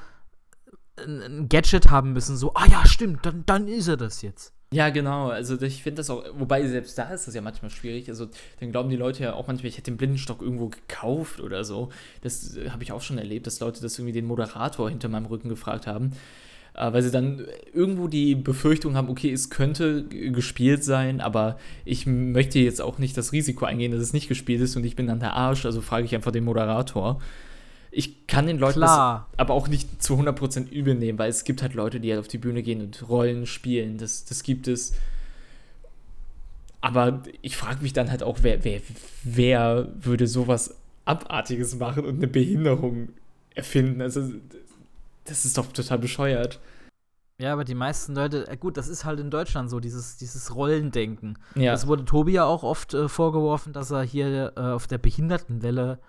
ein Gadget haben müssen, so, ah ja, stimmt, dann, dann ist er das jetzt. Ja, genau. Also ich finde das auch, wobei selbst da ist das ja manchmal schwierig. Also dann glauben die Leute ja auch manchmal, ich hätte den Blindenstock irgendwo gekauft oder so. Das äh, habe ich auch schon erlebt, dass Leute das irgendwie den Moderator hinter meinem Rücken gefragt haben. Äh, weil sie dann irgendwo die Befürchtung haben, okay, es könnte gespielt sein, aber ich möchte jetzt auch nicht das Risiko eingehen, dass es nicht gespielt ist und ich bin dann der Arsch, also frage ich einfach den Moderator. Ich kann den Leuten Klar. das aber auch nicht zu 100% übel nehmen, weil es gibt halt Leute, die halt auf die Bühne gehen und Rollen spielen. Das, das gibt es. Aber ich frage mich dann halt auch, wer, wer, wer würde sowas Abartiges machen und eine Behinderung erfinden? Also, das ist doch total bescheuert. Ja, aber die meisten Leute, äh, gut, das ist halt in Deutschland so, dieses, dieses Rollendenken. Ja. Das wurde Tobi ja auch oft äh, vorgeworfen, dass er hier äh, auf der Behindertenwelle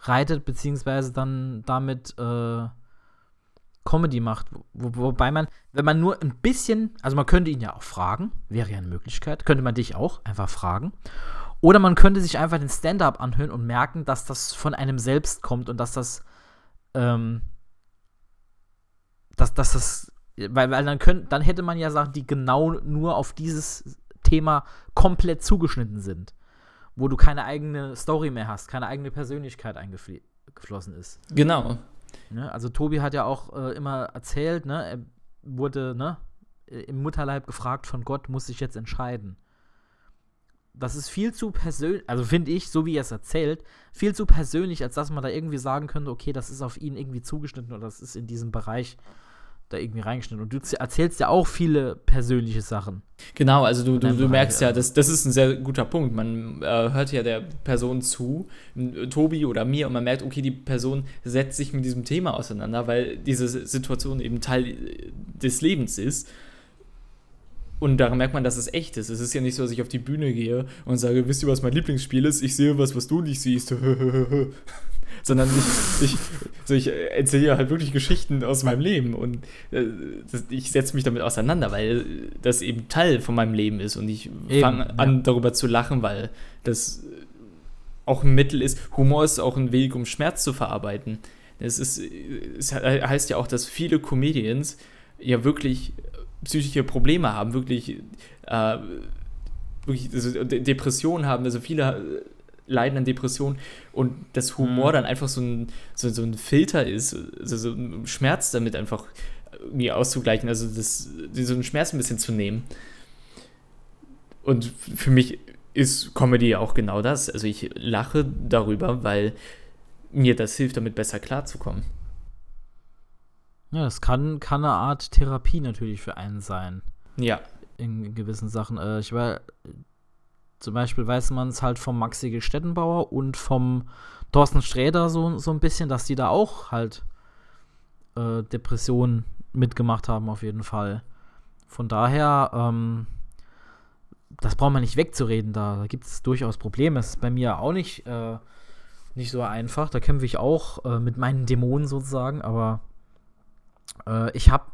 reitet, beziehungsweise dann damit äh, Comedy macht. Wo, wobei man, wenn man nur ein bisschen, also man könnte ihn ja auch fragen, wäre ja eine Möglichkeit, könnte man dich auch einfach fragen. Oder man könnte sich einfach den Stand-up anhören und merken, dass das von einem selbst kommt und dass das, ähm, dass, dass das, weil, weil dann, könnt, dann hätte man ja Sachen, die genau nur auf dieses Thema komplett zugeschnitten sind. Wo du keine eigene Story mehr hast, keine eigene Persönlichkeit eingeflossen ist. Genau. Ne? Also Tobi hat ja auch äh, immer erzählt, ne, er wurde ne, im Mutterleib gefragt von Gott, muss sich jetzt entscheiden. Das ist viel zu persönlich, also finde ich, so wie er es erzählt, viel zu persönlich, als dass man da irgendwie sagen könnte, okay, das ist auf ihn irgendwie zugeschnitten oder das ist in diesem Bereich da irgendwie reingeschnitten. Und du erzählst ja auch viele persönliche Sachen. Genau, also du, du, du merkst ja, das, das ist ein sehr guter Punkt. Man äh, hört ja der Person zu, Tobi oder mir, und man merkt, okay, die Person setzt sich mit diesem Thema auseinander, weil diese Situation eben Teil des Lebens ist. Und daran merkt man, dass es echt ist. Es ist ja nicht so, dass ich auf die Bühne gehe und sage, wisst ihr, was mein Lieblingsspiel ist? Ich sehe was, was du nicht siehst. sondern ich, ich, so ich erzähle halt wirklich Geschichten aus meinem Leben und äh, ich setze mich damit auseinander, weil das eben Teil von meinem Leben ist und ich fange ja. an darüber zu lachen, weil das auch ein Mittel ist. Humor ist auch ein Weg, um Schmerz zu verarbeiten. Es, ist, es heißt ja auch, dass viele Comedians ja wirklich psychische Probleme haben, wirklich, äh, wirklich also Depressionen haben. Also viele leiden an Depressionen und das Humor mhm. dann einfach so ein, so, so ein Filter ist, also so ein Schmerz damit einfach irgendwie auszugleichen, also das, so einen Schmerz ein bisschen zu nehmen. Und für mich ist Comedy auch genau das. Also ich lache darüber, weil mir das hilft, damit besser klarzukommen. Ja, das kann, kann eine Art Therapie natürlich für einen sein. Ja. In, in gewissen Sachen. Äh, ich war zum Beispiel weiß man es halt vom Maxi Gestettenbauer und vom Thorsten Sträder so, so ein bisschen, dass die da auch halt äh, Depressionen mitgemacht haben, auf jeden Fall. Von daher, ähm, das braucht man nicht wegzureden, da, da gibt es durchaus Probleme. Es ist bei mir auch nicht, äh, nicht so einfach. Da kämpfe ich auch äh, mit meinen Dämonen sozusagen, aber äh, ich habe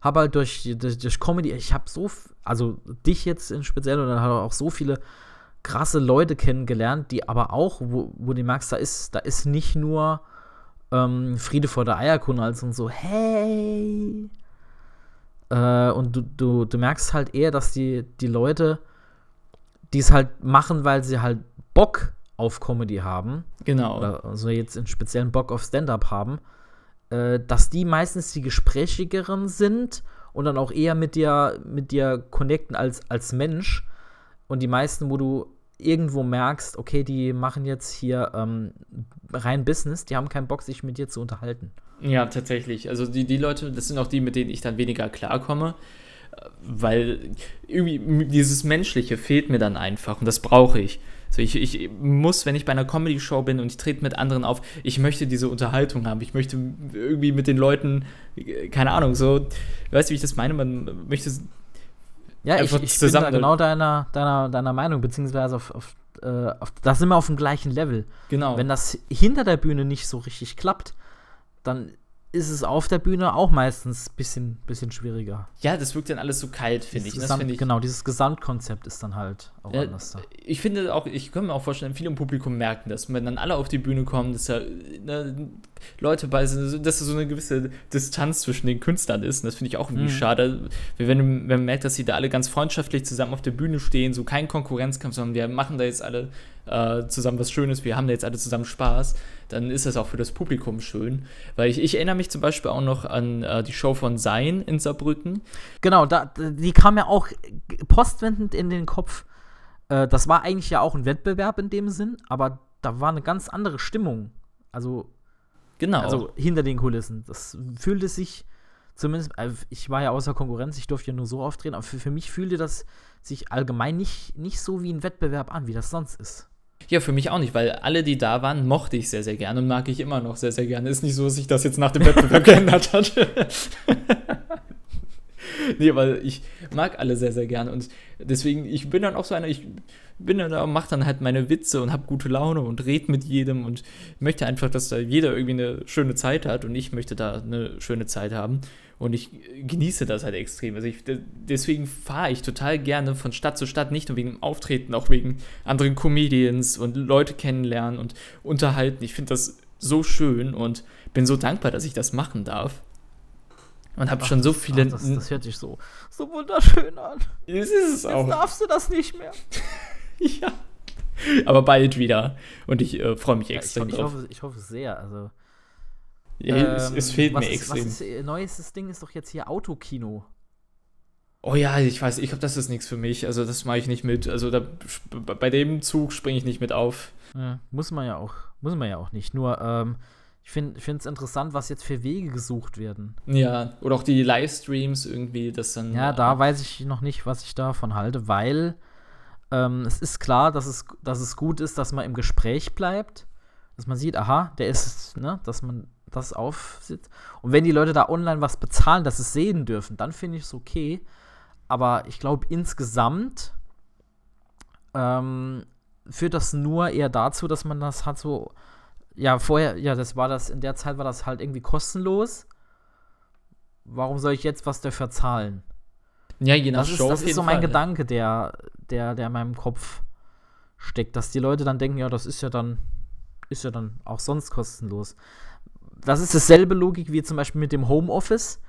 hab halt durch, durch, durch Comedy, ich habe so, also dich jetzt in speziell und dann halt auch so viele krasse Leute kennengelernt, die aber auch, wo, wo du merkst, da ist, da ist nicht nur ähm, Friede vor der Eierkunde als und so, hey. Äh, und du, du, du merkst halt eher, dass die, die Leute, die es halt machen, weil sie halt Bock auf Comedy haben. Genau. Oder also jetzt in speziellen Bock auf Stand-up haben, äh, dass die meistens die gesprächigeren sind und dann auch eher mit dir, mit dir connecten als, als Mensch. Und die meisten, wo du irgendwo merkst, okay, die machen jetzt hier ähm, rein Business, die haben keinen Bock, sich mit dir zu unterhalten. Ja, tatsächlich. Also die, die Leute, das sind auch die, mit denen ich dann weniger klarkomme, weil irgendwie dieses Menschliche fehlt mir dann einfach und das brauche ich. Also ich, ich muss, wenn ich bei einer Comedy-Show bin und ich trete mit anderen auf, ich möchte diese Unterhaltung haben. Ich möchte irgendwie mit den Leuten, keine Ahnung, so, weißt du, wie ich das meine? Man möchte ja, ich, ich bin da genau deiner, deiner, deiner Meinung, beziehungsweise auf, auf, äh, auf, da sind wir auf dem gleichen Level. Genau. Wenn das hinter der Bühne nicht so richtig klappt, dann ist es auf der Bühne auch meistens ein bisschen, bisschen schwieriger. Ja, das wirkt dann alles so kalt, finde ich. Gesamt, find ich. Genau, dieses Gesamtkonzept ist dann halt auch äh, anders da. Ich finde auch, ich kann mir auch vorstellen, viele im Publikum merken das, wenn dann alle auf die Bühne kommen, dass da ne, Leute bei sind, dass da so eine gewisse Distanz zwischen den Künstlern ist. Und das finde ich auch irgendwie mhm. schade. Wenn, wenn man merkt, dass sie da alle ganz freundschaftlich zusammen auf der Bühne stehen, so kein Konkurrenzkampf, sondern wir machen da jetzt alle äh, zusammen was Schönes, wir haben da jetzt alle zusammen Spaß, dann ist das auch für das Publikum schön. Weil ich, ich erinnere mich zum Beispiel auch noch an äh, die Show von Sein in Saarbrücken. Genau, da, die kam ja auch postwendend in den Kopf. Äh, das war eigentlich ja auch ein Wettbewerb in dem Sinn, aber da war eine ganz andere Stimmung. Also Genau. Also hinter den Kulissen. Das fühlte sich zumindest, äh, ich war ja außer Konkurrenz, ich durfte ja nur so auftreten, aber für, für mich fühlte das sich allgemein nicht, nicht so wie ein Wettbewerb an, wie das sonst ist. Ja, für mich auch nicht, weil alle, die da waren, mochte ich sehr, sehr gerne und mag ich immer noch sehr, sehr gerne. Ist nicht so, dass sich das jetzt nach dem Wettbewerb geändert hat. nee, weil ich mag alle sehr, sehr gerne und deswegen, ich bin dann auch so einer, ich bin dann da, mach dann halt meine Witze und hab gute Laune und red mit jedem und möchte einfach, dass da jeder irgendwie eine schöne Zeit hat und ich möchte da eine schöne Zeit haben. Und ich genieße das halt extrem. Also ich, deswegen fahre ich total gerne von Stadt zu Stadt, nicht nur wegen dem Auftreten, auch wegen anderen Comedians und Leute kennenlernen und unterhalten. Ich finde das so schön und bin so dankbar, dass ich das machen darf. Und habe schon so viele. Ach, das, das, hört sich so, so wunderschön an. Es ist es auch. Jetzt darfst du das nicht mehr. ja. Aber bald wieder. Und ich äh, freue mich extrem ja, ich, hoffe, ich, hoffe, sehr. Also. Ja, ähm, es, es, fehlt mir ist, extrem. Was ist, neuestes Ding ist doch jetzt hier Autokino. Oh ja, ich weiß, ich glaube, das ist nichts für mich. Also das mache ich nicht mit. Also da, bei dem Zug springe ich nicht mit auf. Ja, muss man ja auch, muss man ja auch nicht. Nur ähm, ich finde es interessant, was jetzt für Wege gesucht werden. Ja, oder auch die Livestreams irgendwie, das dann. Ja, da weiß ich noch nicht, was ich davon halte, weil ähm, es ist klar, dass es, dass es gut ist, dass man im Gespräch bleibt, dass man sieht, aha, der ist, ne, dass man das aufsitzt. Und wenn die Leute da online was bezahlen, dass sie es sehen dürfen, dann finde ich es okay. Aber ich glaube, insgesamt ähm, führt das nur eher dazu, dass man das hat so ja, vorher, ja, das war das, in der Zeit war das halt irgendwie kostenlos. Warum soll ich jetzt was dafür zahlen? Ja, je nach das Show. Ist, das ist so mein Fall, Gedanke, der, der, der in meinem Kopf steckt, dass die Leute dann denken, ja, das ist ja dann, ist ja dann auch sonst kostenlos. Das ist dasselbe Logik wie zum Beispiel mit dem Homeoffice.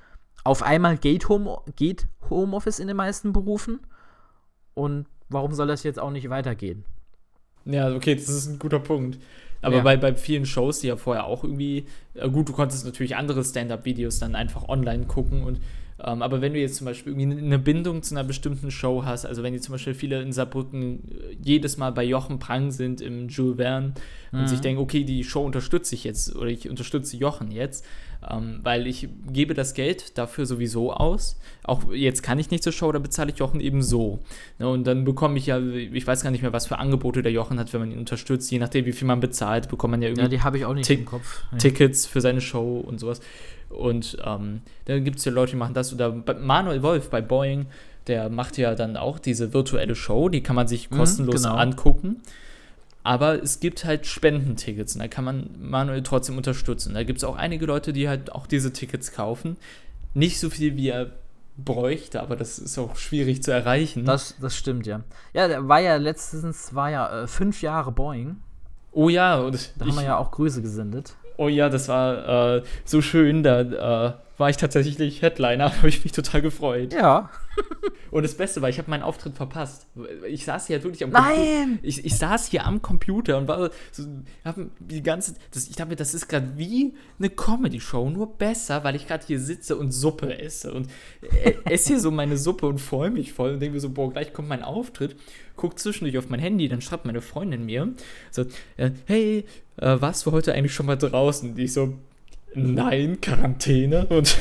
Auf einmal geht, Home, geht Homeoffice in den meisten Berufen. Und warum soll das jetzt auch nicht weitergehen? Ja, okay, das ist ein guter Punkt. Aber ja. bei, bei vielen Shows, die ja vorher auch irgendwie, äh, gut, du konntest natürlich andere Stand-up-Videos dann einfach online gucken und ähm, aber wenn du jetzt zum Beispiel irgendwie eine Bindung zu einer bestimmten Show hast, also wenn die zum Beispiel viele in Saarbrücken äh, jedes Mal bei Jochen Prang sind im Jules Verne mhm. und sich denken, okay, die Show unterstütze ich jetzt oder ich unterstütze Jochen jetzt, ähm, weil ich gebe das Geld dafür sowieso aus. Auch jetzt kann ich nicht zur Show, da bezahle ich Jochen eben so. Ne, und dann bekomme ich ja, ich weiß gar nicht mehr, was für Angebote der Jochen hat, wenn man ihn unterstützt, je nachdem, wie viel man bezahlt, bekommt man ja irgendwie. Ja, die habe ich auch nicht im Kopf. Tickets für seine Show und sowas. Und ähm, dann gibt es ja Leute, die machen das. Oder Manuel Wolf bei Boeing, der macht ja dann auch diese virtuelle Show, die kann man sich mhm, kostenlos mhm, genau. angucken. Aber es gibt halt Spendentickets und da kann man Manuel trotzdem unterstützen. Da gibt es auch einige Leute, die halt auch diese Tickets kaufen. Nicht so viel, wie er bräuchte, aber das ist auch schwierig zu erreichen. Das, das stimmt, ja. Ja, der war ja letztens, war ja äh, fünf Jahre Boeing. Oh ja, und da ich, haben wir ja auch Grüße gesendet. Oh ja, das war äh, so schön. Da äh, war ich tatsächlich Headliner, habe ich mich total gefreut. Ja. Und das Beste war, ich habe meinen Auftritt verpasst. Ich saß hier halt wirklich am Nein! Ich, ich saß hier am Computer und war so, hab die ganze, das, ich dachte mir, das ist gerade wie eine Comedy-Show, nur besser, weil ich gerade hier sitze und Suppe esse und äh, esse hier so meine Suppe und freue mich voll und denke mir so, boah, gleich kommt mein Auftritt. Guck zwischendurch auf mein Handy, dann schreibt meine Freundin mir so, äh, hey, äh, warst du heute eigentlich schon mal draußen? Ich so, nein, Quarantäne. Und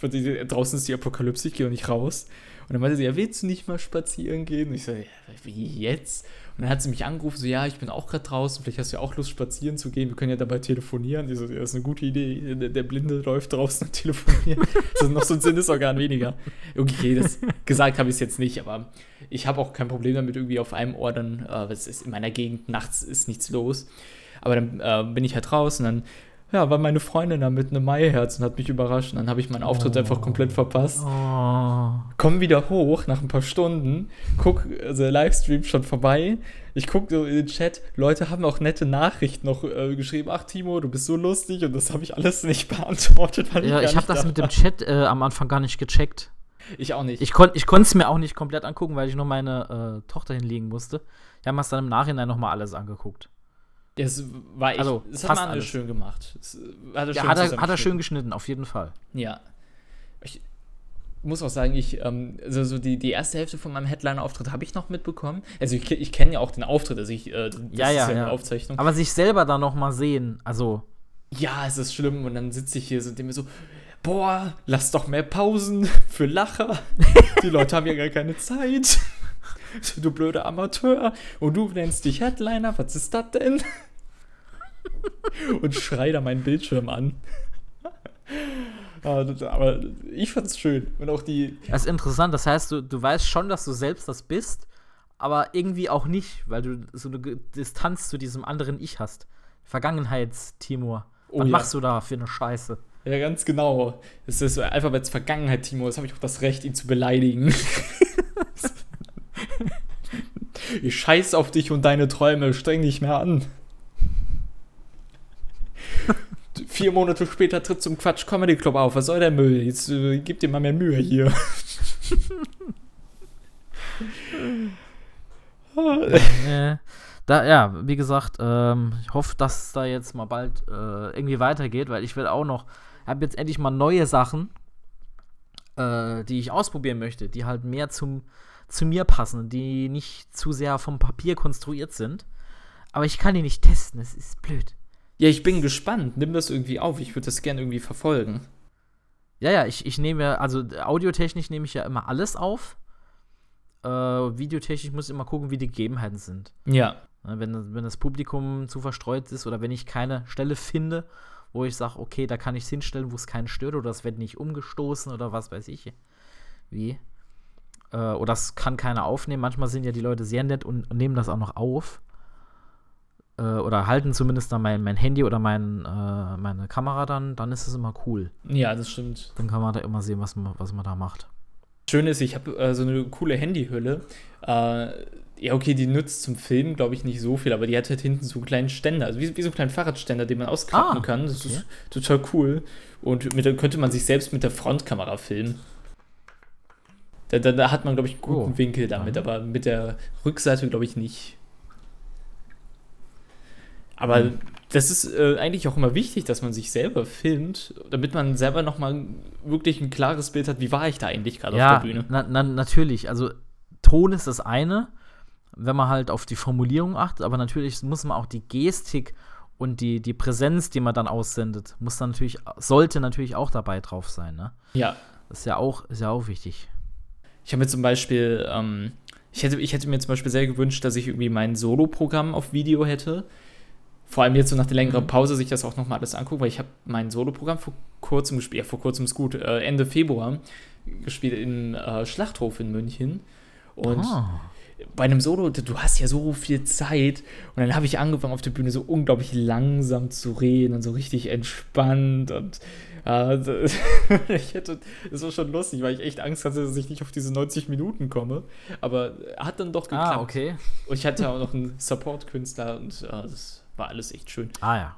draußen ist die Apokalypse, ich gehe nicht raus. Und dann meinte sie, ja, willst du nicht mal spazieren gehen? Und ich so, ja, wie jetzt? Und dann hat sie mich angerufen, so, ja, ich bin auch gerade draußen, vielleicht hast du ja auch Lust, spazieren zu gehen, wir können ja dabei telefonieren. Ich so, ja, das ist eine gute Idee, der, der Blinde läuft draußen und telefoniert. das ist noch so ein Sinnesorgan weniger. Okay, das gesagt habe ich es jetzt nicht, aber ich habe auch kein Problem damit, irgendwie auf einem Ohr dann, äh, es ist in meiner Gegend, nachts ist nichts los. Aber dann äh, bin ich halt raus und dann ja, war meine Freundin da mit einem Maiherz und hat mich überrascht. Und dann habe ich meinen Auftritt oh. einfach komplett verpasst. Oh. Komm wieder hoch nach ein paar Stunden, guck, also der Livestream schon vorbei. Ich gucke so in den Chat, Leute haben auch nette Nachrichten noch äh, geschrieben. Ach, Timo, du bist so lustig. Und das habe ich alles nicht beantwortet. Weil ja, ich, ich habe das mit dem Chat äh, am Anfang gar nicht gecheckt. Ich auch nicht. Ich, kon ich konnte es mir auch nicht komplett angucken, weil ich nur meine äh, Tochter hinlegen musste. Wir haben es dann im Nachhinein nochmal alles angeguckt. Das war echt, also, das hat man schön gemacht. Das hat er, ja, schön, hat, er, hat er schön geschnitten, auf jeden Fall. Ja. Ich muss auch sagen, ich, ähm, also so die, die erste Hälfte von meinem Headliner-Auftritt habe ich noch mitbekommen. Also ich, ich kenne ja auch den Auftritt, also ich, äh, das ja, ja, ist ja, eine Aufzeichnung. Aber sich selber da noch mal sehen, also ja, es ist schlimm. Und dann sitze ich hier so und denke mir so, boah, lass doch mehr Pausen für Lacher. Die Leute haben ja gar keine Zeit. Du blöder Amateur. Und du nennst dich Headliner. Was ist das denn? Und schrei da meinen Bildschirm an. Aber ich fand's schön. Und auch die. Das ist interessant. Das heißt, du, du weißt schon, dass du selbst das bist, aber irgendwie auch nicht, weil du so eine Distanz zu diesem anderen Ich hast. Vergangenheits-Timur. Oh Was ja. machst du da für eine Scheiße? Ja, ganz genau. Es ist einfach als Vergangenheit, Timo. Jetzt habe ich auch das Recht, ihn zu beleidigen. ich scheiß auf dich und deine Träume. Streng dich mehr an. Vier Monate später tritt zum Quatsch Comedy Club auf. Was soll der Müll? Jetzt äh, gib dir mal mehr Mühe hier. äh, da, ja, wie gesagt, ähm, ich hoffe, dass es da jetzt mal bald äh, irgendwie weitergeht, weil ich will auch noch, habe jetzt endlich mal neue Sachen, äh, die ich ausprobieren möchte, die halt mehr zum, zu mir passen, die nicht zu sehr vom Papier konstruiert sind. Aber ich kann die nicht testen, es ist blöd. Ja, ich bin gespannt. Nimm das irgendwie auf. Ich würde das gerne irgendwie verfolgen. Ja, ja, ich, ich nehme, also audiotechnisch nehme ich ja immer alles auf. Äh, videotechnisch muss ich immer gucken, wie die Gegebenheiten sind. Ja. Ne, Wenn, wenn das Publikum zu verstreut ist oder wenn ich keine Stelle finde, wo ich sage, okay, da kann ich es hinstellen, wo es keinen stört oder es wird nicht umgestoßen oder was weiß ich. Wie. Äh, oder es kann keiner aufnehmen. Manchmal sind ja die Leute sehr nett und, und nehmen das auch noch auf. Äh, oder halten zumindest dann mein, mein Handy oder mein, äh, meine Kamera dann, dann ist es immer cool. Ja, das stimmt. Dann kann man da immer sehen, was man, was man da macht. Schön ist, ich habe äh, so eine coole Handyhülle. Äh, ja, okay, die nutzt zum Filmen, glaube ich, nicht so viel, aber die hat halt hinten so einen kleinen Ständer, also wie, wie so einen kleinen Fahrradständer, den man ausklappen Ah, kann. Das okay. ist total cool. Und mit, könnte man sich selbst mit der Frontkamera filmen. Da, da, da hat man, glaube ich, einen guten Oh. Winkel damit, Mhm. aber mit der Rückseite, glaube ich, nicht. Aber Mhm. das ist äh, eigentlich auch immer wichtig, dass man sich selber filmt, damit man selber nochmal wirklich ein klares Bild hat, wie war ich da eigentlich gerade ja, auf der Bühne. Na, na, natürlich. Also Ton ist das eine, wenn man halt auf die Formulierung achtet, aber natürlich muss man auch die Gestik und die, die Präsenz, die man dann aussendet, muss dann natürlich, sollte natürlich auch dabei drauf sein, ne? Ja, Das ist ja auch, ist ja auch wichtig. Ich habe mir zum Beispiel, ähm, ich, hätte, ich hätte mir zum Beispiel sehr gewünscht, dass ich irgendwie mein Solo-Programm auf Video hätte. Vor allem jetzt so nach der längeren Mhm. Pause sich das auch nochmal alles angucken, weil ich habe mein Solo-Programm vor kurzem gespielt, ja, vor kurzem ist gut, äh, Ende Februar gespielt in äh, Schlachthof in München. Und Ah. bei einem Solo, du hast ja so viel Zeit. Und dann habe ich angefangen auf der Bühne so unglaublich langsam zu reden und so richtig entspannt. Und äh, ich hätte, das war schon lustig, weil ich echt Angst hatte, dass ich nicht auf diese 90 Minuten komme. Aber hat dann doch geklappt. ah, okay. Und ich hatte auch noch einen Support-Künstler und äh, das war alles echt schön. Ah ja.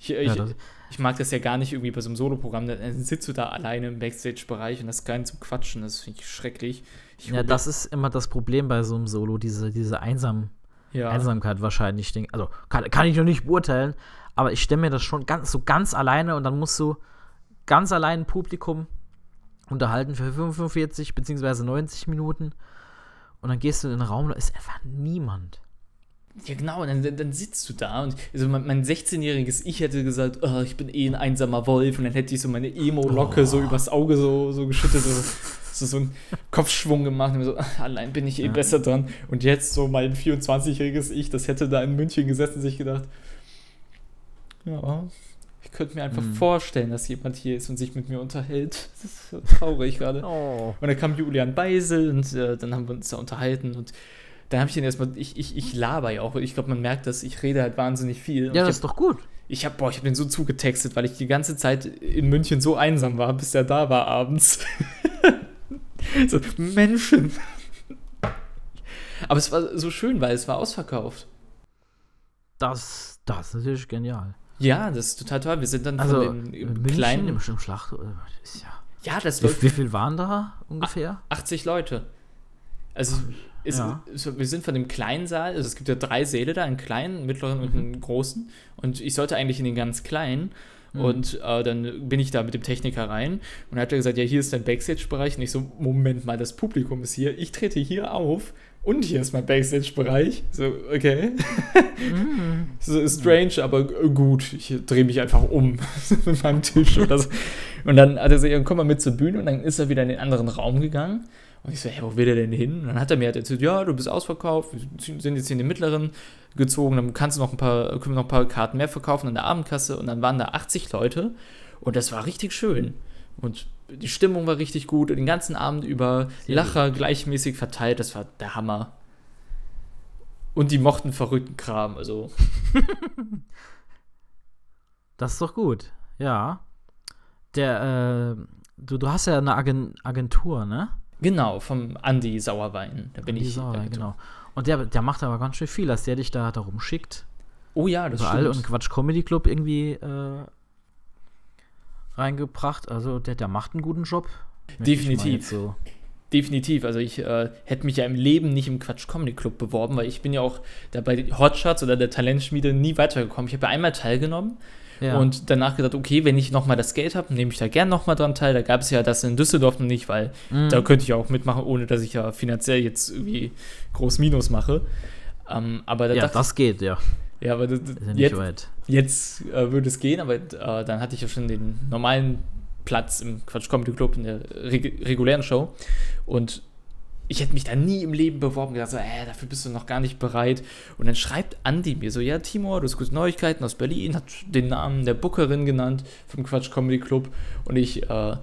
Ich, ich, ja ich mag das ja gar nicht irgendwie bei so einem Solo-Programm. Dann sitzt du da alleine im Backstage-Bereich und hast keinen zum Quatschen. Das finde ich schrecklich. Ich ja, das ist immer das Problem bei so einem Solo, diese, diese Einsam, ja. Einsamkeit wahrscheinlich. Ich denk, also kann, kann ich noch nicht beurteilen, aber ich stelle mir das schon ganz, so ganz alleine und dann musst du ganz allein ein Publikum unterhalten für 45 beziehungsweise 90 Minuten und dann gehst du in den Raum, da ist einfach niemand. Ja, genau, dann, dann, sitzt du da und also mein, mein 16-jähriges Ich hätte gesagt, oh, ich bin eh ein einsamer Wolf und dann hätte ich so meine Emo-Locke so übers Auge so, so geschüttet, so, so, einen Kopfschwung gemacht und mir so, ach, allein bin ich eh Ja. besser dran. Und jetzt so mein 24-jähriges Ich, das hätte da in München gesessen und sich gedacht, ja, ich könnte mir einfach Mhm. vorstellen, dass jemand hier ist und sich mit mir unterhält. Das ist so traurig gerade. Oh. Und dann kam Julian Beisel und äh, dann haben wir uns da unterhalten und dann habe ich ihn erstmal, ich, ich, ich laber ja auch, ich glaube, man merkt das, ich rede halt wahnsinnig viel. Ja, das ist hab, doch gut. ich habe, boah, ich habe den so zugetextet, weil ich die ganze Zeit in München so einsam war, bis er da war abends. so, Menschen. Aber es war so schön, weil es war ausverkauft. Das, das ist natürlich genial. Ja, das ist total toll. Wir sind dann Also, von den im München kleinen. im, im Schlacht. äh, Ist ja. ja, das Wie, läuft wie viel waren da ungefähr? 80 Leute. Also es, Ja. es, wir sind von dem kleinen Saal, also es gibt ja drei Säle da, einen kleinen, einen mittleren und einen großen. Und ich sollte eigentlich in den ganz kleinen. Mhm. Und äh, dann bin ich da mit dem Techniker rein und er hat er gesagt, ja, hier ist dein Backstage-Bereich. Und ich so, Moment mal, das Publikum ist hier. Ich trete hier auf und hier ist mein Backstage-Bereich. So, okay. Mm. so strange, aber gut. Ich drehe mich einfach um mit meinem Tisch oder so. Und dann hat er gesagt, komm mal mit zur Bühne und dann ist er wieder in den anderen Raum gegangen. Und ich so, hey, wo will er denn hin? Und dann hat er mir halt erzählt, ja, du bist ausverkauft, wir sind jetzt hier in den mittleren gezogen, dann kannst du noch ein paar, können wir noch ein paar Karten mehr verkaufen an der Abendkasse. Und dann waren da 80 Leute und das war richtig schön. Und die Stimmung war richtig gut und den ganzen Abend über Lacher gleichmäßig verteilt. Das war der Hammer. Und die mochten verrückten Kram, also. das ist doch gut, ja. Der, äh, du, du hast ja eine Agentur, ne? Genau, vom Andy Sauerwein. Da bin Andy ich. Sauerwein, genau. Und der, der macht aber ganz schön viel, dass der dich da, da rumschickt. Oh ja, das Überall stimmt. und Quatsch Comedy Club irgendwie äh, reingebracht. Also der, der macht einen guten Job. Definitiv. So. Definitiv. Also ich äh, hätte mich ja im Leben nicht im Quatsch Comedy Club beworben, weil ich bin ja auch da bei Hotshots oder der Talentschmiede nie weitergekommen. Ich habe ja einmal teilgenommen ja. und danach gedacht, okay, wenn ich nochmal das Geld habe, nehme ich da gern nochmal dran teil. Da gab es ja das in Düsseldorf noch nicht, weil mhm. da könnte ich auch mitmachen, ohne dass ich ja finanziell jetzt irgendwie groß Minus mache. Ähm, aber da ja, das geht, ja. Ja, aber das, ja jetzt, jetzt äh, würde es gehen, aber äh, dann hatte ich ja schon den normalen Platz im Quatsch Comedy Club in der reg regulären Show und ich hätte mich da nie im Leben beworben, gedacht, so, äh, dafür bist du noch gar nicht bereit. Und dann schreibt Andi mir so, ja, Timur, du hast gute Neuigkeiten aus Berlin, hat den Namen der Bookerin genannt vom Quatsch Comedy Club. Und ich, äh,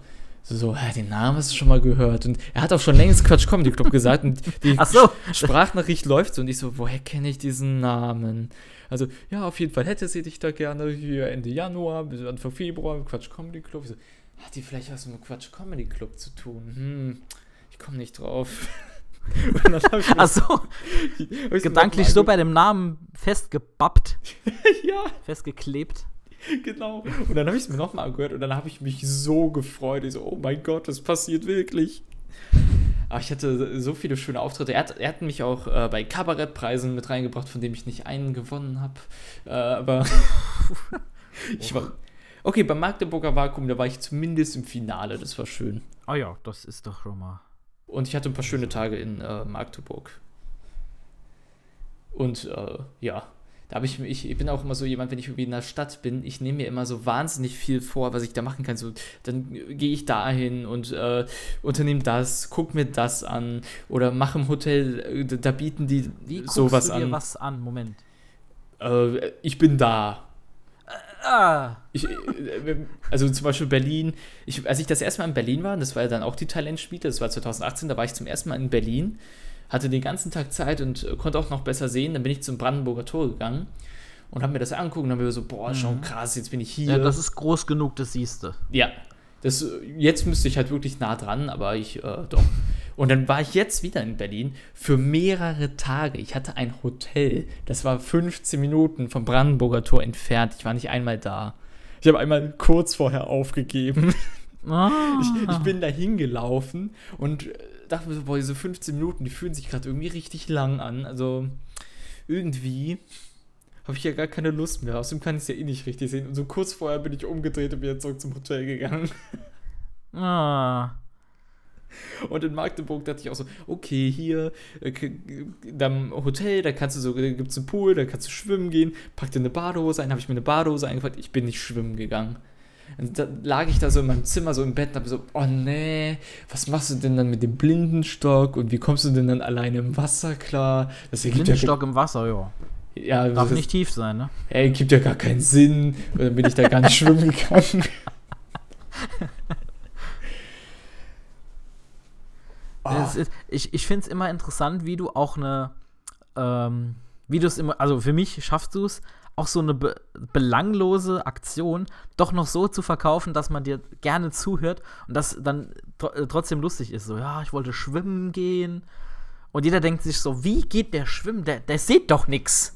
so, so ja, den Namen hast du schon mal gehört. Und er hat auch schon längst Quatsch Comedy Club gesagt. Und die so. Sprachnachricht läuft so. Und ich so, woher kenne ich diesen Namen? Also, ja, auf jeden Fall hätte sie dich da gerne hier Ende Januar bis Anfang Februar im Quatsch Comedy Club. Ich so, hat die vielleicht was mit Quatsch Comedy Club zu tun? Hm, ich komme nicht drauf. Achso, gedanklich so bei dem Namen festgebappt. ja. Festgeklebt. Genau. Und dann habe ich es mir nochmal angehört und dann habe ich mich so gefreut. Ich so, oh mein Gott, das passiert wirklich. Aber ich hatte so viele schöne Auftritte. Er hat, er hat mich auch äh, bei Kabarettpreisen mit reingebracht, von dem ich nicht einen gewonnen habe. Äh, aber ich war. Okay, beim Magdeburger Vakuum, da war ich zumindest im Finale. Das war schön. Ah ja, das ist doch schon mal. Und ich hatte ein paar schöne Tage in äh, Magdeburg. Und äh, ja, da habe ich, ich, ich bin auch immer so jemand, wenn ich irgendwie in der Stadt bin, ich nehme mir immer so wahnsinnig viel vor, was ich da machen kann. So, dann gehe ich dahin und äh, unternehme das, guck mir das an oder mache im Hotel, äh, da bieten die Wie sowas du dir an. was an? Moment. Äh, ich bin da. Ah. Ich, äh, also zum Beispiel Berlin, ich, als ich das erste Mal in Berlin war, das war ja dann auch die Talentspiele, das war 2018, da war ich zum ersten Mal in Berlin hatte den ganzen Tag Zeit und äh, konnte auch noch besser sehen. Dann bin ich zum Brandenburger Tor gegangen und habe mir das angeguckt und dann habe ich so, boah, schon mhm. krass, jetzt bin ich hier. Ja, das ist groß genug, das siehst du. Ja, das, jetzt müsste ich halt wirklich nah dran, aber ich, äh, doch. Und dann war ich jetzt wieder in Berlin für mehrere Tage. Ich hatte ein Hotel, das war 15 Minuten vom Brandenburger Tor entfernt. Ich war nicht einmal da. Ich habe einmal kurz vorher aufgegeben. Ah. Ich, ich, bin da hingelaufen und dachte mir so, boah, diese 15 Minuten, die fühlen sich gerade irgendwie richtig lang an. Also irgendwie habe ich ja gar keine Lust mehr. Außerdem kann ich es ja eh nicht richtig sehen. Und so kurz vorher bin ich umgedreht und wieder zurück zum Hotel gegangen. Ah. Und in Magdeburg dachte ich auch so, okay, hier, äh, am Hotel, da kannst du so, da gibt es einen Pool, da kannst du schwimmen gehen, pack dir eine Badehose ein, habe ich mir eine Badehose eingepackt, ich bin nicht schwimmen gegangen. Und da lag ich da so in meinem Zimmer, so im Bett und habe so, oh nee, was machst du denn dann mit dem Blindenstock und wie kommst du denn dann alleine im Wasser klar? Das Blindenstock ja im Wasser, ja. Ja, Darf nicht tief sein, ne? Ey, gibt ja gar keinen Sinn. Und dann bin ich da gar nicht schwimmen gegangen. oh. ist, ich ich finde es immer interessant, wie du auch eine, ähm, wie du es immer, also für mich schaffst du es, auch so eine be belanglose Aktion doch noch so zu verkaufen, dass man dir gerne zuhört und das dann tr äh, trotzdem lustig ist. So, ja, ich wollte schwimmen gehen. Und jeder denkt sich so, wie geht der schwimmen? Der, der sieht doch nichts.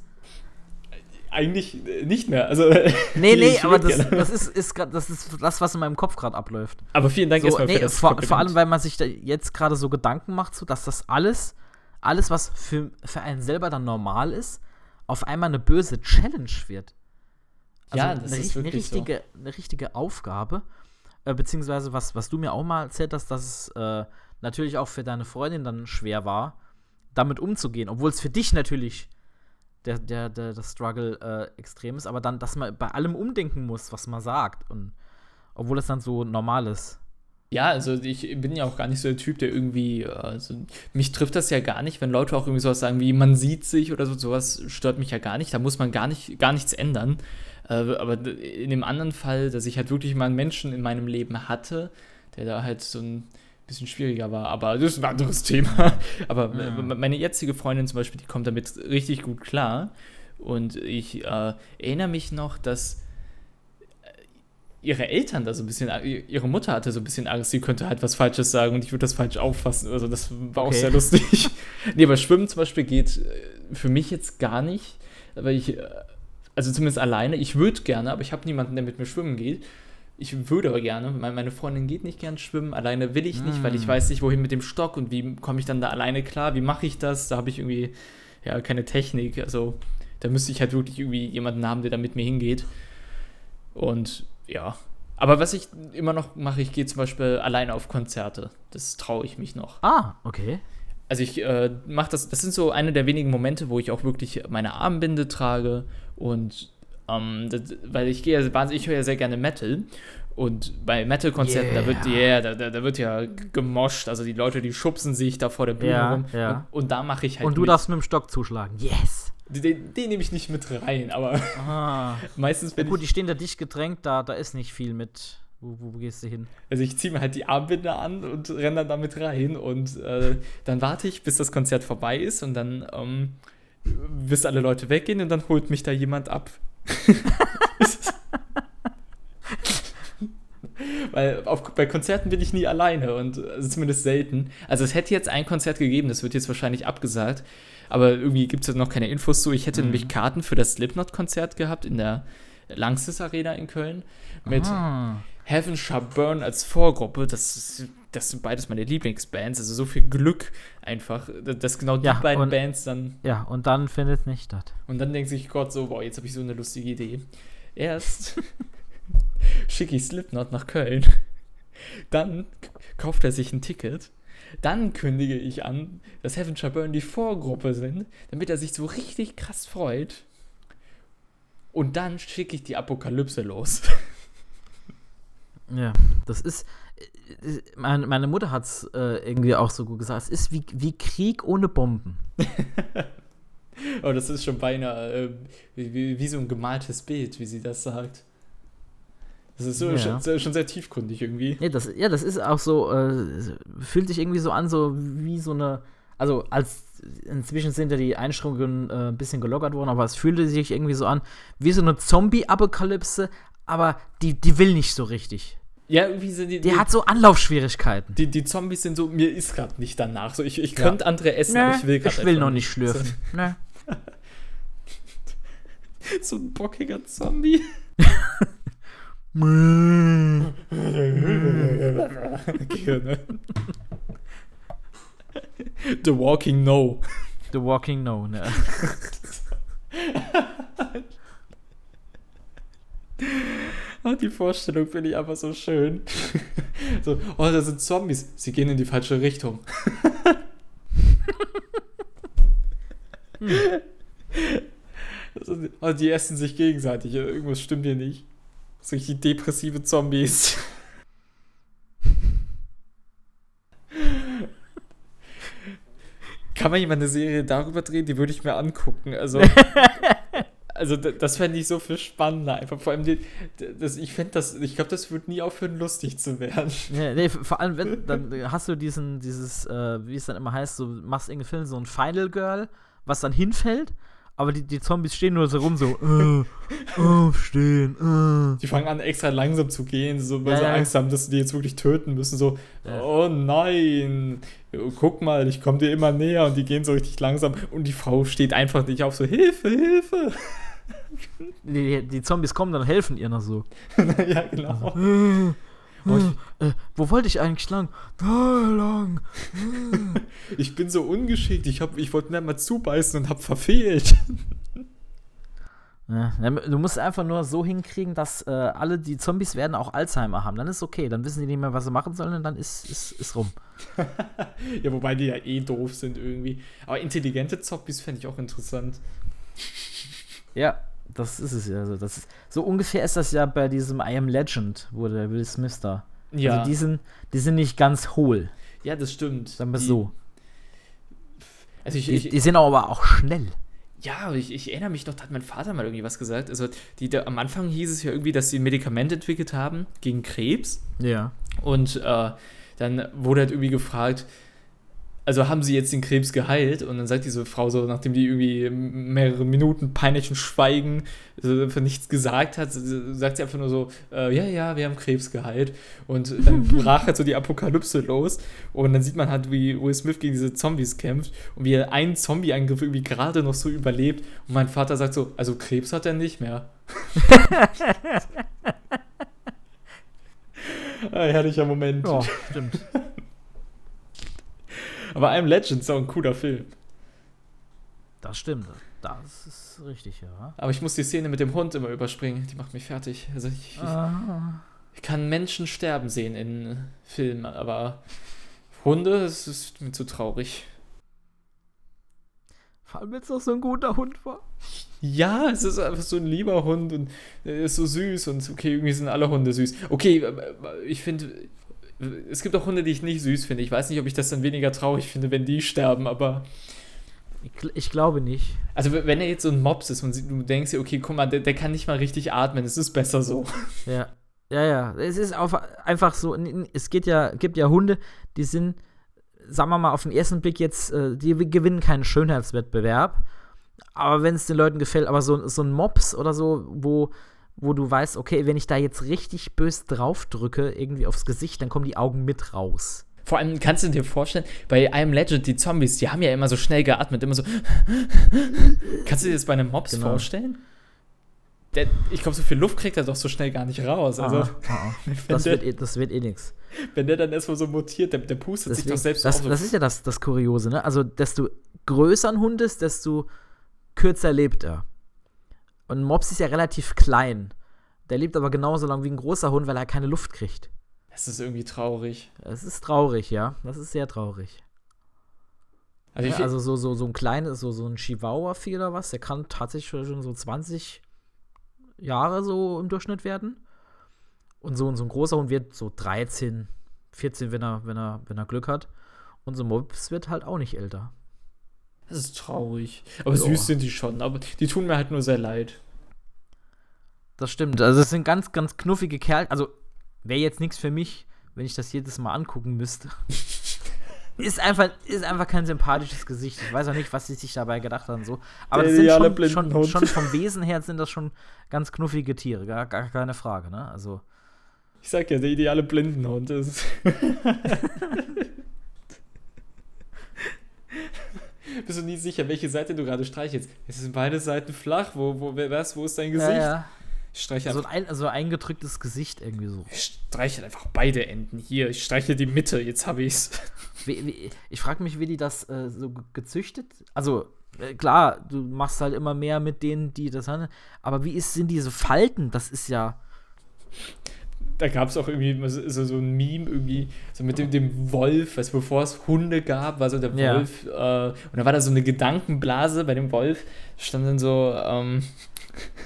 Eigentlich äh, nicht mehr. Also, nee, nee, aber das, das, ist, ist grad, das ist das, was in meinem Kopf gerade abläuft. Aber vielen Dank so, erstmal nee, für das vor, vor allem, weil man sich da jetzt gerade so Gedanken macht, so, dass das alles, alles, was für, für einen selber dann normal ist, auf einmal eine böse Challenge wird. Also ja, das eine, ist eine richtige, so. eine richtige Aufgabe. Äh, beziehungsweise, was, was du mir auch mal erzählt hast, dass es äh, natürlich auch für deine Freundin dann schwer war, damit umzugehen, obwohl es für dich natürlich der, der, der, der Struggle äh, extrem ist, aber dann, dass man bei allem umdenken muss, was man sagt. Und obwohl es dann so normal ist. Ja, also ich bin ja auch gar nicht so der Typ, der irgendwie, also mich trifft das ja gar nicht, wenn Leute auch irgendwie sowas sagen wie man sieht sich oder so, sowas stört mich ja gar nicht, da muss man gar nicht, gar nichts ändern. Äh, aber in dem anderen Fall, dass ich halt wirklich mal einen Menschen in meinem Leben hatte, der da halt so ein bisschen schwieriger war, aber das ist ein anderes Thema. Aber ja. meine jetzige Freundin zum Beispiel, die kommt damit richtig gut klar. Und ich äh, erinnere mich noch, dass ihre Eltern da so ein bisschen, ihre Mutter hatte so ein bisschen Angst, sie könnte halt was Falsches sagen und ich würde das falsch auffassen. Also das war okay. auch sehr lustig. nee, aber Schwimmen zum Beispiel geht äh, für mich jetzt gar nicht, weil ich, äh, also zumindest alleine, ich würde gerne, aber ich habe niemanden, der mit mir schwimmen geht. Ich würde aber gerne, meine Freundin geht nicht gern schwimmen, alleine will ich nicht, mm. weil ich hm. weiß nicht, wohin mit dem Stock und wie komme ich dann da alleine klar, wie mache ich das? Da habe ich irgendwie ja keine Technik, also da müsste ich halt wirklich irgendwie jemanden haben, der da mit mir hingeht. Und ja. Aber was ich immer noch mache, ich gehe zum Beispiel alleine auf Konzerte. Das traue ich mich noch. Ah, okay. Also ich äh, mache das, das sind so eine der wenigen Momente, wo ich auch wirklich meine Armbinde trage und ähm, das, weil ich gehe ja wahnsinnig, ich höre ja sehr gerne Metal und bei Metal-Konzerten, yeah. da wird yeah, da, da, wird ja gemoscht, also die Leute, die schubsen sich da vor der Bühne ja, rum ja. Und, und, da mache ich halt Und du mit. darfst mit dem Stock zuschlagen. Yes! Den, den nehme ich nicht mit rein, aber ah. meistens wenn ja, Gut, die stehen da dicht gedrängt, da, da ist nicht viel mit. Wo, wo, gehst du hin? Also ich ziehe mir halt die Armbinde an und renne dann damit rein und äh, dann warte ich, bis das Konzert vorbei ist und dann ähm, bis alle Leute weggehen und dann holt mich da jemand ab. Weil auf, bei Konzerten bin ich nie alleine und also zumindest selten. Also es hätte jetzt ein Konzert gegeben, das wird jetzt wahrscheinlich abgesagt aber irgendwie gibt es ja noch keine Infos zu. Ich hätte mhm. nämlich Karten für das Slipknot-Konzert gehabt in der Langsys Arena in Köln mit ah. Heaven Shall Burn als Vorgruppe. Das, ist, das sind beides meine Lieblingsbands. Also so viel Glück einfach, dass genau die ja, beiden und, Bands dann. Ja, und dann findet es nicht statt. Und dann denkt sich Gott so, boah, jetzt habe ich so eine lustige Idee. Erst schicke ich Slipknot nach Köln. Dann kauft er sich ein Ticket dann kündige ich an, dass Heaven Shall Burn die Vorgruppe sind, damit er sich so richtig krass freut. Und dann schicke ich die Apokalypse los. Ja, das ist. Meine, meine Mutter hat es äh, irgendwie auch so gut gesagt. Es ist wie, wie Krieg ohne Bomben. oh, das ist schon beinahe äh, wie, wie, so ein gemaltes Bild, wie sie das sagt. Das ist so, ja. schon, schon, sehr tiefgründig irgendwie. Ja, das, ja, das ist auch so, äh, fühlt sich irgendwie so an, so wie so eine, also als inzwischen sind ja die Einschränkungen äh, ein bisschen gelockert worden, aber es fühlte sich irgendwie so an, wie so eine Zombie-Apokalypse, aber die, die will nicht so richtig. Ja, irgendwie sind die. Die, die hat so Anlaufschwierigkeiten. Die, die Zombies sind so, mir ist gerade nicht danach. So, ich ich ja. könnte andere essen, Nö, aber ich will gerade Ich will noch nicht schlürfen. Nö. so ein bockiger Zombie. Gehirne. The Walking No. The Walking No, ne. Die Vorstellung finde ich einfach so schön. So, oh, da sind Zombies. Sie gehen in die falsche Richtung. hm. oh, die essen sich gegenseitig. Irgendwas stimmt hier nicht. Solche depressive Zombies. Kann man jemand eine Serie darüber drehen? Die würde ich mir angucken. Also, also das fände ich so viel spannender. Einfach vor allem, die, das, ich fände das, ich glaube, das würde nie aufhören, lustig zu werden. Nee, nee, vor allem, wenn, dann hast du diesen, dieses, äh, wie es dann immer heißt, so machst irgendeinen Film, so ein Final Girl, was dann hinfällt aber die, die Zombies stehen nur so rum, so, äh, aufstehen, äh. Die fangen an, extra langsam zu gehen, so, weil ja, sie ja. Angst haben, dass sie die jetzt wirklich töten müssen. So, ja. oh nein, guck mal, ich komme dir immer näher und die gehen so richtig langsam und die Frau steht einfach nicht auf, so, Hilfe, Hilfe. Die, die Zombies kommen dann helfen ihr noch so. ja, genau. Äh. Hm, äh, wo wollte ich eigentlich lang? Da lang. Ich bin so ungeschickt. Ich, ich wollte mir mal zubeißen und hab verfehlt. Ja, du musst einfach nur so hinkriegen, dass äh, alle die Zombies werden auch Alzheimer haben. Dann ist okay. Dann wissen die nicht mehr, was sie machen sollen und dann ist, ist, ist rum. ja, wobei die ja eh doof sind irgendwie. Aber intelligente Zombies fände ich auch interessant. Ja, das ist es ja. Also das ist, so ungefähr ist das ja bei diesem I Am Legend, wo der Will Smith da. Ja. Also die sind, die sind nicht ganz hohl. Ja, das stimmt. Sagen wir so. Also ich, die, ich, die sind aber auch schnell. Ja, ich, ich, erinnere mich noch, da hat mein Vater mal irgendwie was gesagt. Also, die, der, am Anfang hieß es ja irgendwie, dass sie ein Medikament entwickelt haben gegen Krebs. Ja. Und äh, dann wurde halt irgendwie gefragt, also haben sie jetzt den Krebs geheilt? Und dann sagt diese Frau so, nachdem die irgendwie mehrere Minuten peinlichen Schweigen äh, für nichts gesagt hat, sagt sie einfach nur so, äh, ja, ja, wir haben Krebs geheilt. Und dann brach halt so die Apokalypse los. Und dann sieht man halt, wie Will Smith gegen diese Zombies kämpft und wie er einen Zombie-Angriff irgendwie gerade noch so überlebt. Und mein Vater sagt so, also Krebs hat er nicht mehr. Ein herrlicher Moment. Oh, stimmt. Aber I'm Legend ist auch ein cooler Film. Das stimmt. Das ist richtig, ja. Aber ich muss die Szene mit dem Hund immer überspringen. Die macht mich fertig. Also ich, ich, ah. ich kann Menschen sterben sehen in Filmen, aber Hunde, das ist mir zu traurig. Vor allem, wenn es doch so ein guter Hund war. Ja, es ist einfach so ein lieber Hund und er ist so süß und okay, irgendwie sind alle Hunde süß. Okay, ich finde, es gibt auch Hunde, die ich nicht süß finde. Ich weiß nicht, ob ich das dann weniger traurig finde, wenn die sterben, aber. Ich, ich glaube nicht. Also, wenn er jetzt so ein Mops ist und du denkst dir, okay, guck mal, der, der kann nicht mal richtig atmen, es ist besser so. Ja. Ja, ja. Es ist auf, einfach so, es geht ja, gibt ja Hunde, die sind, sagen wir mal, auf den ersten Blick jetzt, äh, die gewinnen keinen Schönheitswettbewerb. Aber wenn es den Leuten gefällt, aber so, so ein Mops oder so, wo wo du weißt, okay, wenn ich da jetzt richtig bös drauf drücke, irgendwie aufs Gesicht, dann kommen die Augen mit raus. Vor allem kannst du dir vorstellen, bei I Am Legend, die Zombies, die haben ja immer so schnell geatmet, immer so. kannst du dir das bei einem Mops genau. vorstellen? Der, ich glaube, so viel Luft kriegt er doch so schnell gar nicht raus. Also, ah, ah. Das, der, wird, eh, das wird eh nichts. Wenn der dann erstmal so mutiert, der, der pustet Deswegen, sich doch selbst das, so das ist ja das, das Kuriose, ne? Also, desto größer ein Hund ist, desto kürzer lebt er. Und ein Mops ist ja relativ klein. Der lebt aber genauso lang wie ein großer Hund, weil er keine Luft kriegt. Es ist irgendwie traurig. Es ist traurig, ja. Das ist sehr traurig. Also, ja, also so, so, so ein kleines, so, so ein Chihuahua-Vieh oder was, der kann tatsächlich schon so 20 Jahre so im Durchschnitt werden. Und so, so ein großer Hund wird so 13, 14, wenn er, wenn er, wenn er Glück hat. Und so ein Mops wird halt auch nicht älter. Das ist traurig. Aber so. süß sind die schon. Aber die tun mir halt nur sehr leid. Das stimmt. Also, es sind ganz, ganz knuffige Kerl. Also, wäre jetzt nichts für mich, wenn ich das jedes Mal angucken müsste. ist, einfach, ist einfach kein sympathisches Gesicht. Ich weiß auch nicht, was sie sich dabei gedacht haben. So. Aber das sind schon, schon, schon, vom Wesen her sind das schon ganz knuffige Tiere. Gar, gar keine Frage, ne? Also. Ich sag ja, der ideale Blindenhund ist. bist du nie sicher, welche Seite du gerade streichelst. Es sind beide Seiten flach. Wo, wo, was, wo ist dein Gesicht? Ja, ja. Ich streiche so ein, so eingedrücktes Gesicht irgendwie so. Ich streiche einfach beide Enden. Hier, ich streiche die Mitte, jetzt habe ich's. Wie, wie, ich frage mich, wie die das äh, so gezüchtet? Also, äh, klar, du machst halt immer mehr mit denen, die das haben. Aber wie ist, sind diese Falten? Das ist ja da gab es auch irgendwie so, so ein Meme irgendwie, so mit dem, dem Wolf, weißt, bevor es Hunde gab, war so der Wolf, ja. äh, und da war da so eine Gedankenblase bei dem Wolf, stand dann so, ähm,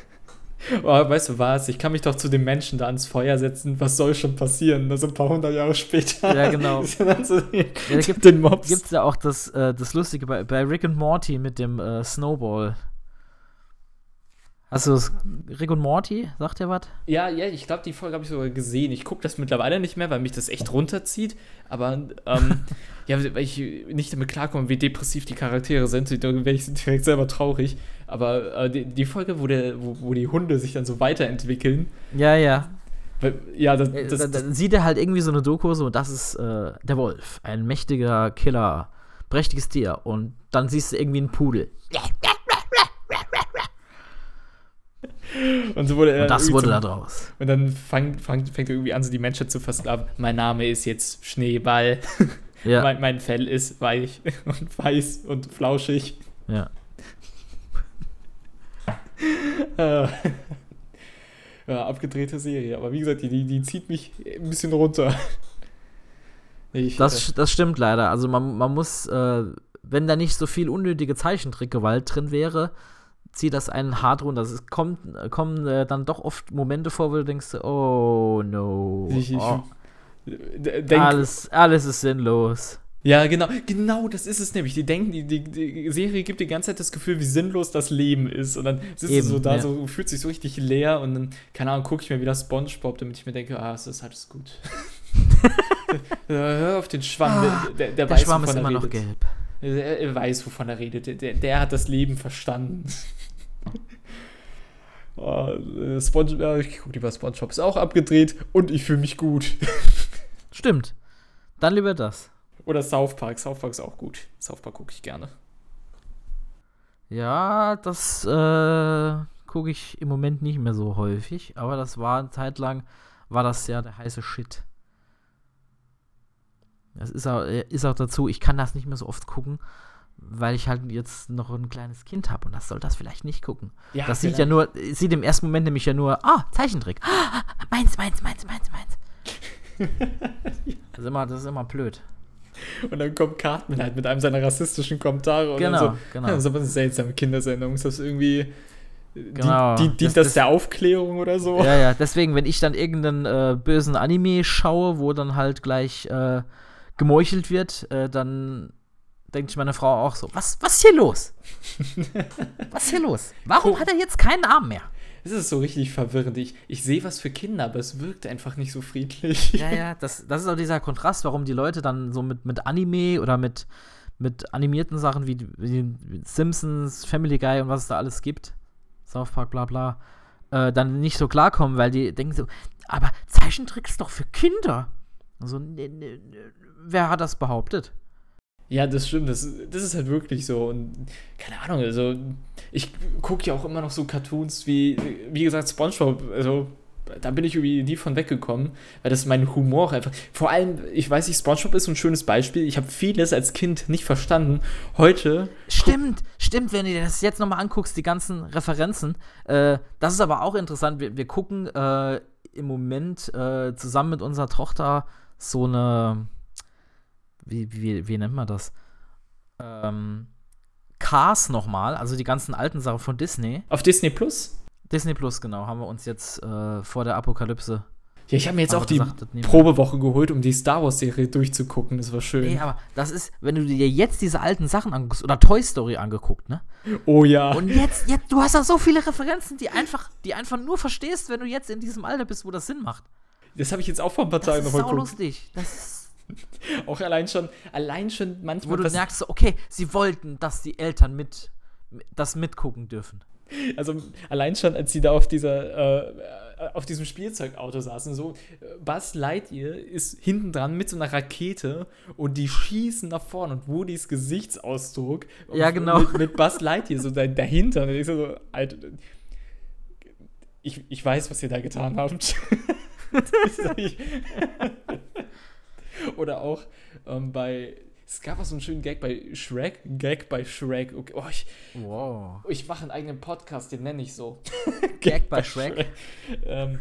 oh, weißt du was, ich kann mich doch zu den Menschen da ans Feuer setzen, was soll schon passieren, also ein paar hundert Jahre später. Ja, genau. so ja, da gibt, den Mobs. gibt's ja auch das, äh, das Lustige bei, bei Rick und Morty mit dem äh, Snowball. Hast du das Rick und Morty? Sagt ihr was? Ja, ja, ich glaube, die Folge habe ich sogar gesehen. Ich gucke das mittlerweile nicht mehr, weil mich das echt runterzieht. Aber ähm, ja, weil ich nicht damit klarkomme, wie depressiv die Charaktere sind, dann werde ich direkt selber traurig. Aber äh, die, die, Folge, wo, der, wo, wo, die Hunde sich dann so weiterentwickeln. Ja, ja. Weil, ja, das, das, da, da sieht er halt irgendwie so eine Doku, so, das ist äh, der Wolf, ein mächtiger Killer, prächtiges Tier. Und dann siehst du irgendwie einen Pudel. Ja, ja Und so wurde er. Und das wurde da draus. Und dann fang, fang, fängt er irgendwie an, so die Menschheit zu versklaven. Mein Name ist jetzt Schneeball. Ja. mein, mein Fell ist weich und weiß und flauschig. Ja. ja, abgedrehte Serie. Aber wie gesagt, die, die, die zieht mich ein bisschen runter. Ich, das, äh, das stimmt leider. Also man, man muss, äh, wenn da nicht so viel unnötige Zeichentrickgewalt drin wäre, zieht das einen hart runter. Es kommt, kommen äh, dann doch oft Momente vor, wo du denkst, oh no. Ich, ich, oh. Denk, alles, alles ist sinnlos. Ja, genau, genau, das ist es nämlich. Die denken, die, die, die, Serie gibt die ganze Zeit das Gefühl, wie sinnlos das Leben ist. Und dann sitzt Eben, du so da, ja. so fühlt sich so richtig leer und dann, keine Ahnung, gucke ich mir wieder Spongebob, damit ich mir denke, ah, es ist alles gut. Hör auf den Schwamm, ah, der, der, der, der Schwamm ist immer noch gelb. Er, er, weiß, wovon er redet. Der, der hat das Leben verstanden. oh, Spongebob, ich gucke lieber Spongebob, ist auch abgedreht und ich fühle mich gut. Stimmt. Dann lieber das. Oder South Park. South Park ist auch gut. South Park gucke ich gerne. Ja, das äh, gucke ich im Moment nicht mehr so häufig, aber das war eine Zeit lang, war das ja der heiße Shit. Das ist auch, äh, ist auch dazu, ich kann das nicht mehr so oft gucken, weil ich halt jetzt noch ein kleines Kind habe und das soll das vielleicht nicht gucken. Ja, das sieht ja nur, sieht im ersten Moment nämlich ja nur, ah, Zeichentrick. Ah, meins, meins, meins, meins, meins. das, ist immer, das ist immer blöd. Und dann kommt Cartman halt mit einem seiner rassistischen Kommentare. Genau, so, genau. Das ist aber eine seltsame Kindersendung. Ist das irgendwie. Genau. Dient, dient das, das, der Aufklärung oder so? Ja, ja, deswegen, wenn ich dann irgendeinen äh, bösen Anime schaue, wo dann halt gleich äh, gemeuchelt wird, äh, dann denkt sich meine Frau auch so: Was, was ist hier los? was ist hier los? Warum hat er jetzt keinen Arm mehr? es ist so richtig verwirrend. Ich, ich sehe was für Kinder, aber es wirkt einfach nicht so friedlich. Ja, ja, das, das ist auch dieser Kontrast, warum die Leute dann so mit, mit Anime oder mit, mit animierten Sachen wie, wie Simpsons, Family Guy und was es da alles gibt, South Park, bla bla, äh, dann nicht so klarkommen, weil die denken so, aber Zeichentrick ist doch für Kinder. Also, wer hat das behauptet? Ja, das stimmt. Das, das ist halt wirklich so. Und keine Ahnung, also ich gucke ja auch immer noch so Cartoons wie, wie gesagt, Spongebob. Also da bin ich irgendwie nie von weggekommen, weil das mein Humor einfach. Vor allem, ich weiß nicht, SpongeBob ist so ein schönes Beispiel. Ich habe vieles als Kind nicht verstanden. Heute. Stimmt, stimmt, wenn du dir das jetzt nochmal anguckst, die ganzen Referenzen. Äh, das ist aber auch interessant. Wir, wir gucken äh, im Moment äh, zusammen mit unserer Tochter so eine wie, wie, wie nennt man das? Ähm, Cars nochmal, also die ganzen alten Sachen von Disney. Auf Disney Plus? Disney Plus, genau, haben wir uns jetzt äh, vor der Apokalypse. Ja, ich habe mir jetzt auch gesagt, die Probewoche geholt, um die Star Wars-Serie durchzugucken. Das war schön. Nee, aber das ist, wenn du dir jetzt diese alten Sachen anguckst, oder Toy Story angeguckt, ne? Oh ja. Und jetzt, jetzt, du hast da so viele Referenzen, die einfach, die einfach nur verstehst, wenn du jetzt in diesem Alter bist, wo das Sinn macht. Das habe ich jetzt auch vor ein paar Tagen nochmal geguckt. Das ist lustig. Das ist Auch allein schon, allein schon manchmal. Wo du merkst, so, okay, sie wollten, dass die Eltern mit das mitgucken dürfen. Also allein schon, als sie da auf dieser äh, auf diesem Spielzeugauto saßen, so Buzz Lightyear ist hinten dran mit so einer Rakete und die schießen nach vorne und Woody's Gesichtsausdruck ja genau mit, mit Buzz Lightyear so dahinter und ich so, Alter, ich, ich weiß, was ihr da getan habt. Oder auch ähm, bei. Es gab auch so einen schönen Gag bei Shrek. Gag bei Shrek. Okay. Oh, ich, wow. Ich mache einen eigenen Podcast, den nenne ich so. Gag, Gag bei Shrek. Shrek. Ähm.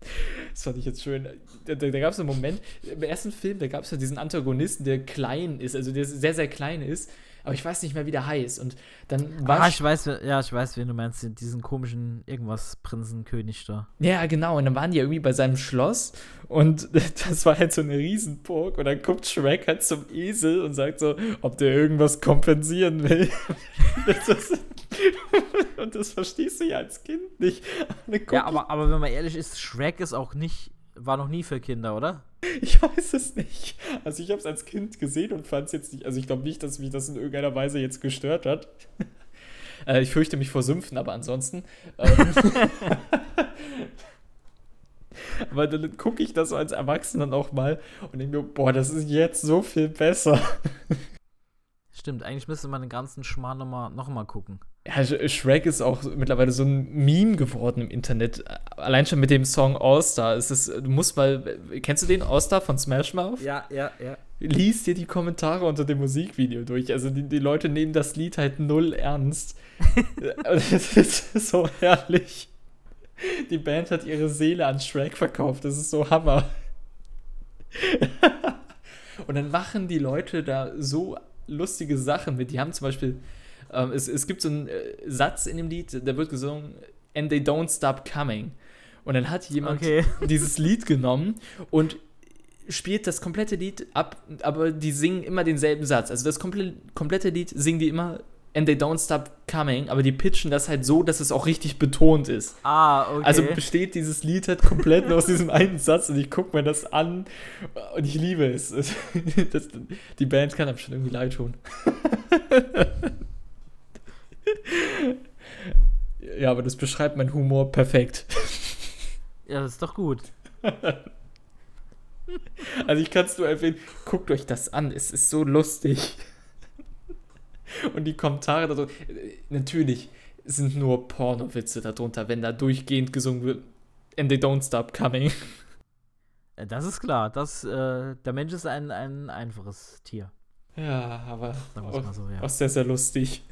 das fand ich jetzt schön. Da, da, da gab es einen Moment, im ersten Film, da gab es ja diesen Antagonisten, der klein ist, also der sehr, sehr klein ist aber ich weiß nicht mehr, wie der heißt. Und dann war. Ah, ich weiß, ja, ich weiß, wen du meinst, diesen komischen irgendwas Prinzenkönig da. Ja, genau. Und dann waren die ja irgendwie bei seinem Schloss und das war halt so eine Riesenburg. Und dann guckt Shrek halt zum Esel und sagt so, ob der irgendwas kompensieren will. und das verstehst du ja als Kind nicht. Ja, aber, aber wenn man ehrlich ist, Shrek ist auch nicht, war noch nie für Kinder, oder? Ich weiß es nicht. Also ich habe es als Kind gesehen und fand es jetzt nicht, also ich glaube nicht, dass mich das in irgendeiner Weise jetzt gestört hat. äh, ich fürchte mich vor Sümpfen, aber ansonsten. Ähm, aber dann gucke ich das so als Erwachsener noch mal und denke mir, boah, das ist jetzt so viel besser. Stimmt, eigentlich müsste man den ganzen Schmarrn nochmal noch mal gucken. Ja, Shrek ist auch mittlerweile so ein Meme geworden im Internet. Allein schon mit dem Song All-Star. Es ist, du musst mal, kennst du den All-Star von Smash Mouth? Ja, ja, ja. Lies dir die Kommentare unter dem Musikvideo durch. Also die, die Leute nehmen das Lied halt null ernst. das ist so herrlich. Die Band hat ihre Seele an Shrek verkauft. Das ist so Hammer. Und dann machen die Leute da so lustige Sachen mit. Die haben zum Beispiel, ähm, es, es gibt so einen äh, Satz in dem Lied, der wird gesungen, and they don't stop coming. Und dann hat jemand Okay. dieses Lied genommen und spielt das komplette Lied ab, aber die singen immer denselben Satz. Also das komple komplette Lied singen die immer and they don't stop coming, aber die pitchen das halt so, dass es auch richtig betont ist. Ah, okay. Also besteht dieses Lied halt komplett nur aus diesem einen Satz und ich gucke mir das an und ich liebe es. Das, die Band kann einem schon irgendwie leid tun. ja, aber das beschreibt meinen Humor perfekt. ja, das ist doch gut. Also ich kann es nur empfehlen, guckt euch das an, es ist so lustig. Und die Kommentare darunter, natürlich sind nur Pornowitze darunter, wenn da durchgehend gesungen wird, and they don't stop coming. Äh, Das ist klar. Das, äh, der Mensch ist ein, ein einfaches Tier. Ja, aber auch, so, ja. auch sehr, sehr lustig.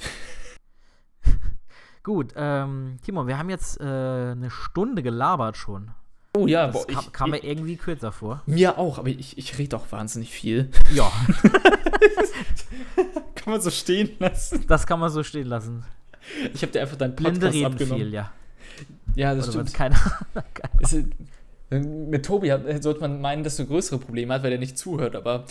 Gut, ähm, Timo, wir haben jetzt äh, eine Stunde gelabert schon. Oh ja, Das boah, kam, ich, kam mir ich, irgendwie kürzer vor. mir auch, aber ich, ich rede auch wahnsinnig viel. Ja, Kann man so stehen lassen. das kann man so stehen lassen. Ich habe dir einfach deinen Blinde Podcast reden abgenommen. viel, ja. Ja, das Oder stimmt. Keine Es ist, mit Tobi hat, sollte man meinen, dass er größere Probleme hat, weil er nicht zuhört, aber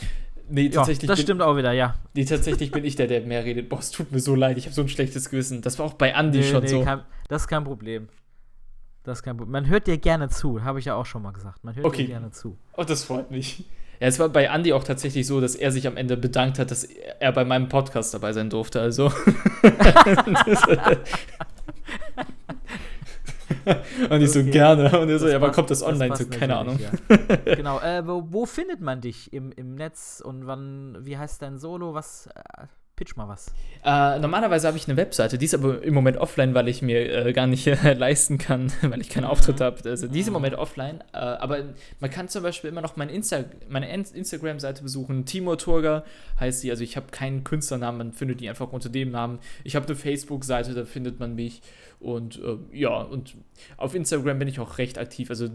nee, ja, tatsächlich, das bin, stimmt auch wieder, ja. nee, tatsächlich bin ich der, der mehr redet. Boah, es tut mir so leid, ich habe so ein schlechtes Gewissen. Das war auch bei Andy Nee, schon nee, so. Kein, das ist kein Problem. Das ist kein Problem. Man hört dir gerne zu, habe ich ja auch schon mal gesagt. Man hört Okay. dir gerne zu. Oh, das freut mich. Ja, es war bei Andy auch tatsächlich so, dass er sich am Ende bedankt hat, dass er bei meinem Podcast dabei sein durfte. Also. Und ich so Okay. gerne. Und er so, ja, passt- kommt das online? passt so, keine Ahnung. Ja. genau. Äh, wo, wo findet man dich im, im Netz und wann, wie heißt dein Solo? Was? Äh, pitch mal was. Äh, normalerweise habe ich eine Webseite, die ist aber im Moment offline, weil ich mir äh, gar nicht äh, leisten kann, weil ich keinen Mhm. Auftritt habe. Also die ist im Mhm. Moment offline. Äh, aber man kann zum Beispiel immer noch mein Insta meine In- Instagram-Seite besuchen. Timur Turger heißt sie. Also ich habe keinen Künstlernamen, man findet die einfach unter dem Namen. Ich habe eine Facebook-Seite, da findet man mich. Und äh, ja, und auf Instagram bin ich auch recht aktiv. Also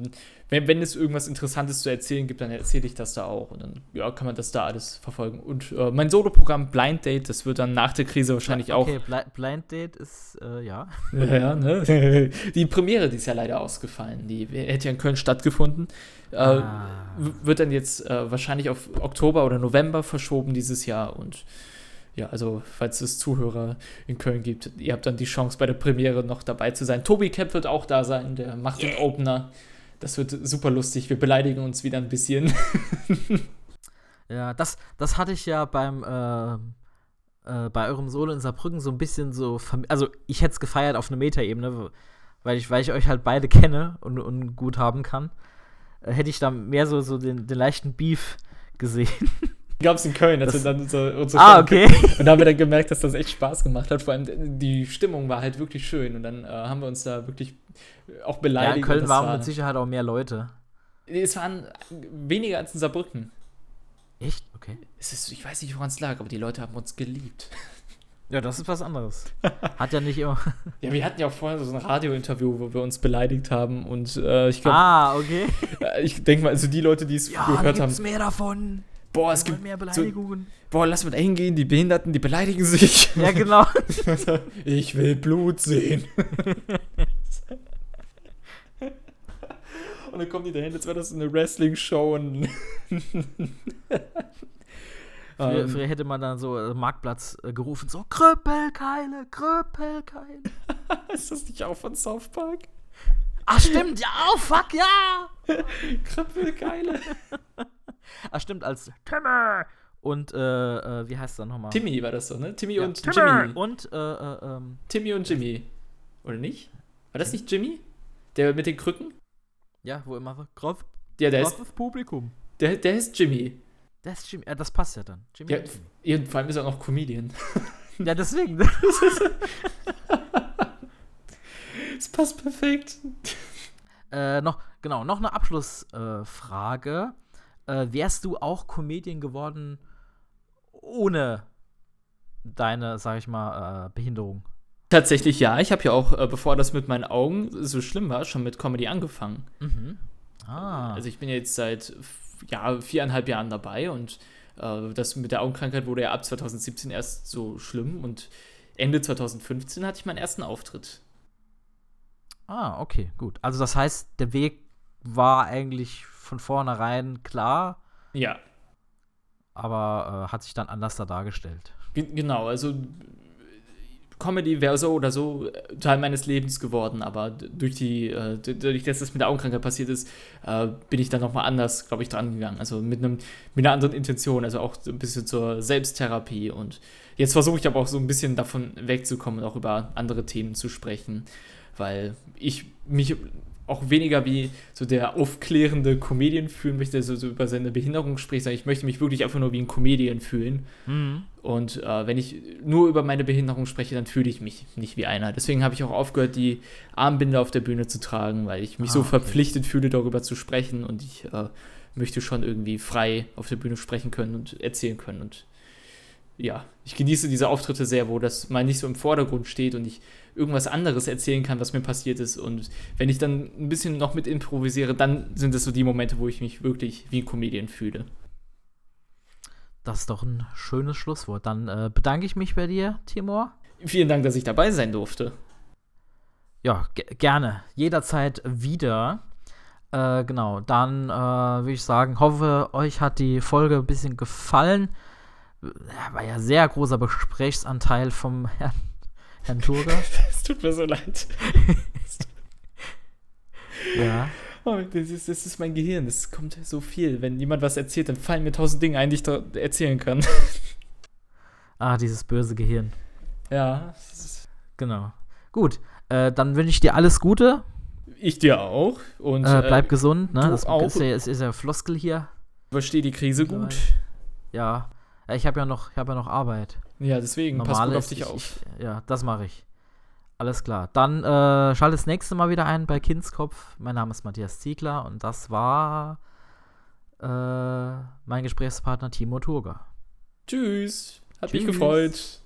wenn, wenn es irgendwas Interessantes zu erzählen gibt, dann erzähle ich das da auch. Und dann ja, kann man das da alles verfolgen. Und äh, mein Soloprogramm Blind Date, das wird dann nach der Krise wahrscheinlich auch Okay, Bli Blind Date ist, äh, ja. ja, ne? Die Premiere, die ist ja leider ausgefallen. Die hätte ja in Köln stattgefunden. Äh, Ah. Wird dann jetzt äh, wahrscheinlich auf Oktober oder November verschoben dieses Jahr. Und ja, also falls es Zuhörer in Köln gibt, ihr habt dann die Chance bei der Premiere noch dabei zu sein. Tobi Cap wird auch da sein, der macht den Opener. Das wird super lustig. Wir beleidigen uns wieder ein bisschen. Ja, das, das hatte ich ja beim, ähm, äh, bei eurem Solo in Saarbrücken so ein bisschen so, also ich hätte es gefeiert auf einer Metaebene, weil ich, weil ich euch halt beide kenne und, und gut haben kann, äh, hätte ich da mehr so, so den, den leichten Beef gesehen. Gab es in Köln, als Das- wir dann unsere, unsere ah, okay. Und da haben wir dann gemerkt, dass das echt Spaß gemacht hat. Vor allem die Stimmung war halt wirklich schön. Und dann äh, haben wir uns da wirklich auch Ja, beleidigt. in und Köln waren war, mit Sicherheit auch mehr Leute. Es waren weniger als in Saarbrücken. Echt? Okay. Es ist, ich weiß nicht, woran es lag, aber die Leute haben uns geliebt. Ja, das ist was anderes. Hat ja nicht immer. Ja, wir hatten ja auch vorher so ein Radiointerview, wo wir uns beleidigt haben. Und äh, ich glaube, ah, okay. ich denke mal, also die Leute, die es Ja, gehört haben, mehr davon. Boah, es gibt mehr so, Beleidigungen. boah, lass mal da hingehen, die Behinderten, die beleidigen sich. ja, genau. ich will Blut sehen. Und dann kommen die dahin, als wäre das eine Wrestling-Show. Und Früher, Ähm, früher hätte man dann so äh, Marktplatz äh, gerufen, so Krüppelkeile, Krüppelkeile. ist das nicht auch von South Park? Ach stimmt, ja, oh fuck, ja. Krüppelgeile. Ach stimmt, als Timmy und äh, äh, wie heißt er nochmal? Timmy war das so, ne? Timmy ja, und Timmy. Jimmy. Und äh, äh, ähm, Timmy und Jimmy. Oder nicht? War das nicht Jimmy? Der mit den Krücken? ja, wo immer Groff, Ja, der ist, Publikum. der, der ist Jimmy. Das ist Jimmy, äh, das passt ja dann. Jimmy Ja, Jimmy. ja, vor allem ist er auch noch Comedian. ja deswegen. Es passt perfekt. Äh, noch, genau, noch eine Abschlussfrage. Äh, äh, wärst du auch Comedian geworden ohne deine, sag ich mal, äh, Behinderung? Tatsächlich ja. Ich habe ja auch, äh, bevor das mit meinen Augen so schlimm war, schon mit Comedy angefangen. Mhm. Ah. Also ich bin jetzt seit ja, viereinhalb Jahren dabei und äh, das mit der Augenkrankheit wurde ja ab 2017 erst so schlimm und Ende 2015 hatte ich meinen ersten Auftritt. Ah, okay, gut. Also das heißt, der Weg war eigentlich von vornherein klar. Ja. Aber äh, hat sich dann anders da dargestellt. G genau, also Comedy wäre so oder so äh, Teil meines Lebens geworden, aber durch die, äh, dadurch, dass das mit der Augenkrankheit passiert ist, äh, bin ich dann nochmal anders, glaube ich, dran gegangen. Also mit einem, mit einer anderen Intention, also auch ein bisschen zur Selbsttherapie. Und jetzt versuche ich aber auch so ein bisschen davon wegzukommen, auch über andere Themen zu sprechen, weil ich mich auch weniger wie so der aufklärende Comedian fühlen möchte, der so, so, über seine Behinderung spricht, sondern ich möchte mich wirklich einfach nur wie ein Comedian fühlen. Mhm. Und äh, wenn ich nur über meine Behinderung spreche, dann fühle ich mich nicht wie einer. Deswegen habe ich auch aufgehört, die Armbinde auf der Bühne zu tragen, weil ich mich ah, so okay. verpflichtet fühle, darüber zu sprechen und ich äh, möchte schon irgendwie frei auf der Bühne sprechen können und erzählen können. Und ja, ich genieße diese Auftritte sehr, wo das mal nicht so im Vordergrund steht und ich irgendwas anderes erzählen kann, was mir passiert ist. Und wenn ich dann ein bisschen noch mit improvisiere, dann sind es so die Momente, wo ich mich wirklich wie ein Comedian fühle. Das ist doch ein schönes Schlusswort. Dann äh, bedanke ich mich bei dir, Timur. Vielen Dank, dass ich dabei sein durfte. Ja, gerne. Jederzeit wieder. Äh, genau, dann äh, würde ich sagen, hoffe, euch hat die Folge ein bisschen gefallen. War ja sehr großer Gesprächsanteil vom Herrn Herrn Turger. Es tut mir so leid. ja. Oh, das, ist, das ist mein Gehirn, es kommt so viel. Wenn jemand was erzählt, dann fallen mir tausend Dinge ein, die ich da erzählen kann. Ah, dieses böse Gehirn. Ja. Genau. Gut, äh, dann wünsche ich dir alles Gute. Ich dir auch. Und, äh, bleib äh, gesund, ne? Das auch. Ist ja, ist, ist ja Floskel hier. Übersteh die Krise gut. Ja. Ich habe ja, noch, hab ja noch Arbeit. Ja, deswegen, Normal pass gut auf dich ich, auf. Ich, ja, das mache ich. Alles klar. Dann äh, schalte das nächste Mal wieder ein bei Kindskopf. Mein Name ist Matthias Ziegler und das war äh, mein Gesprächspartner Timo Turger. Tschüss. Hat Tschüss. mich gefreut.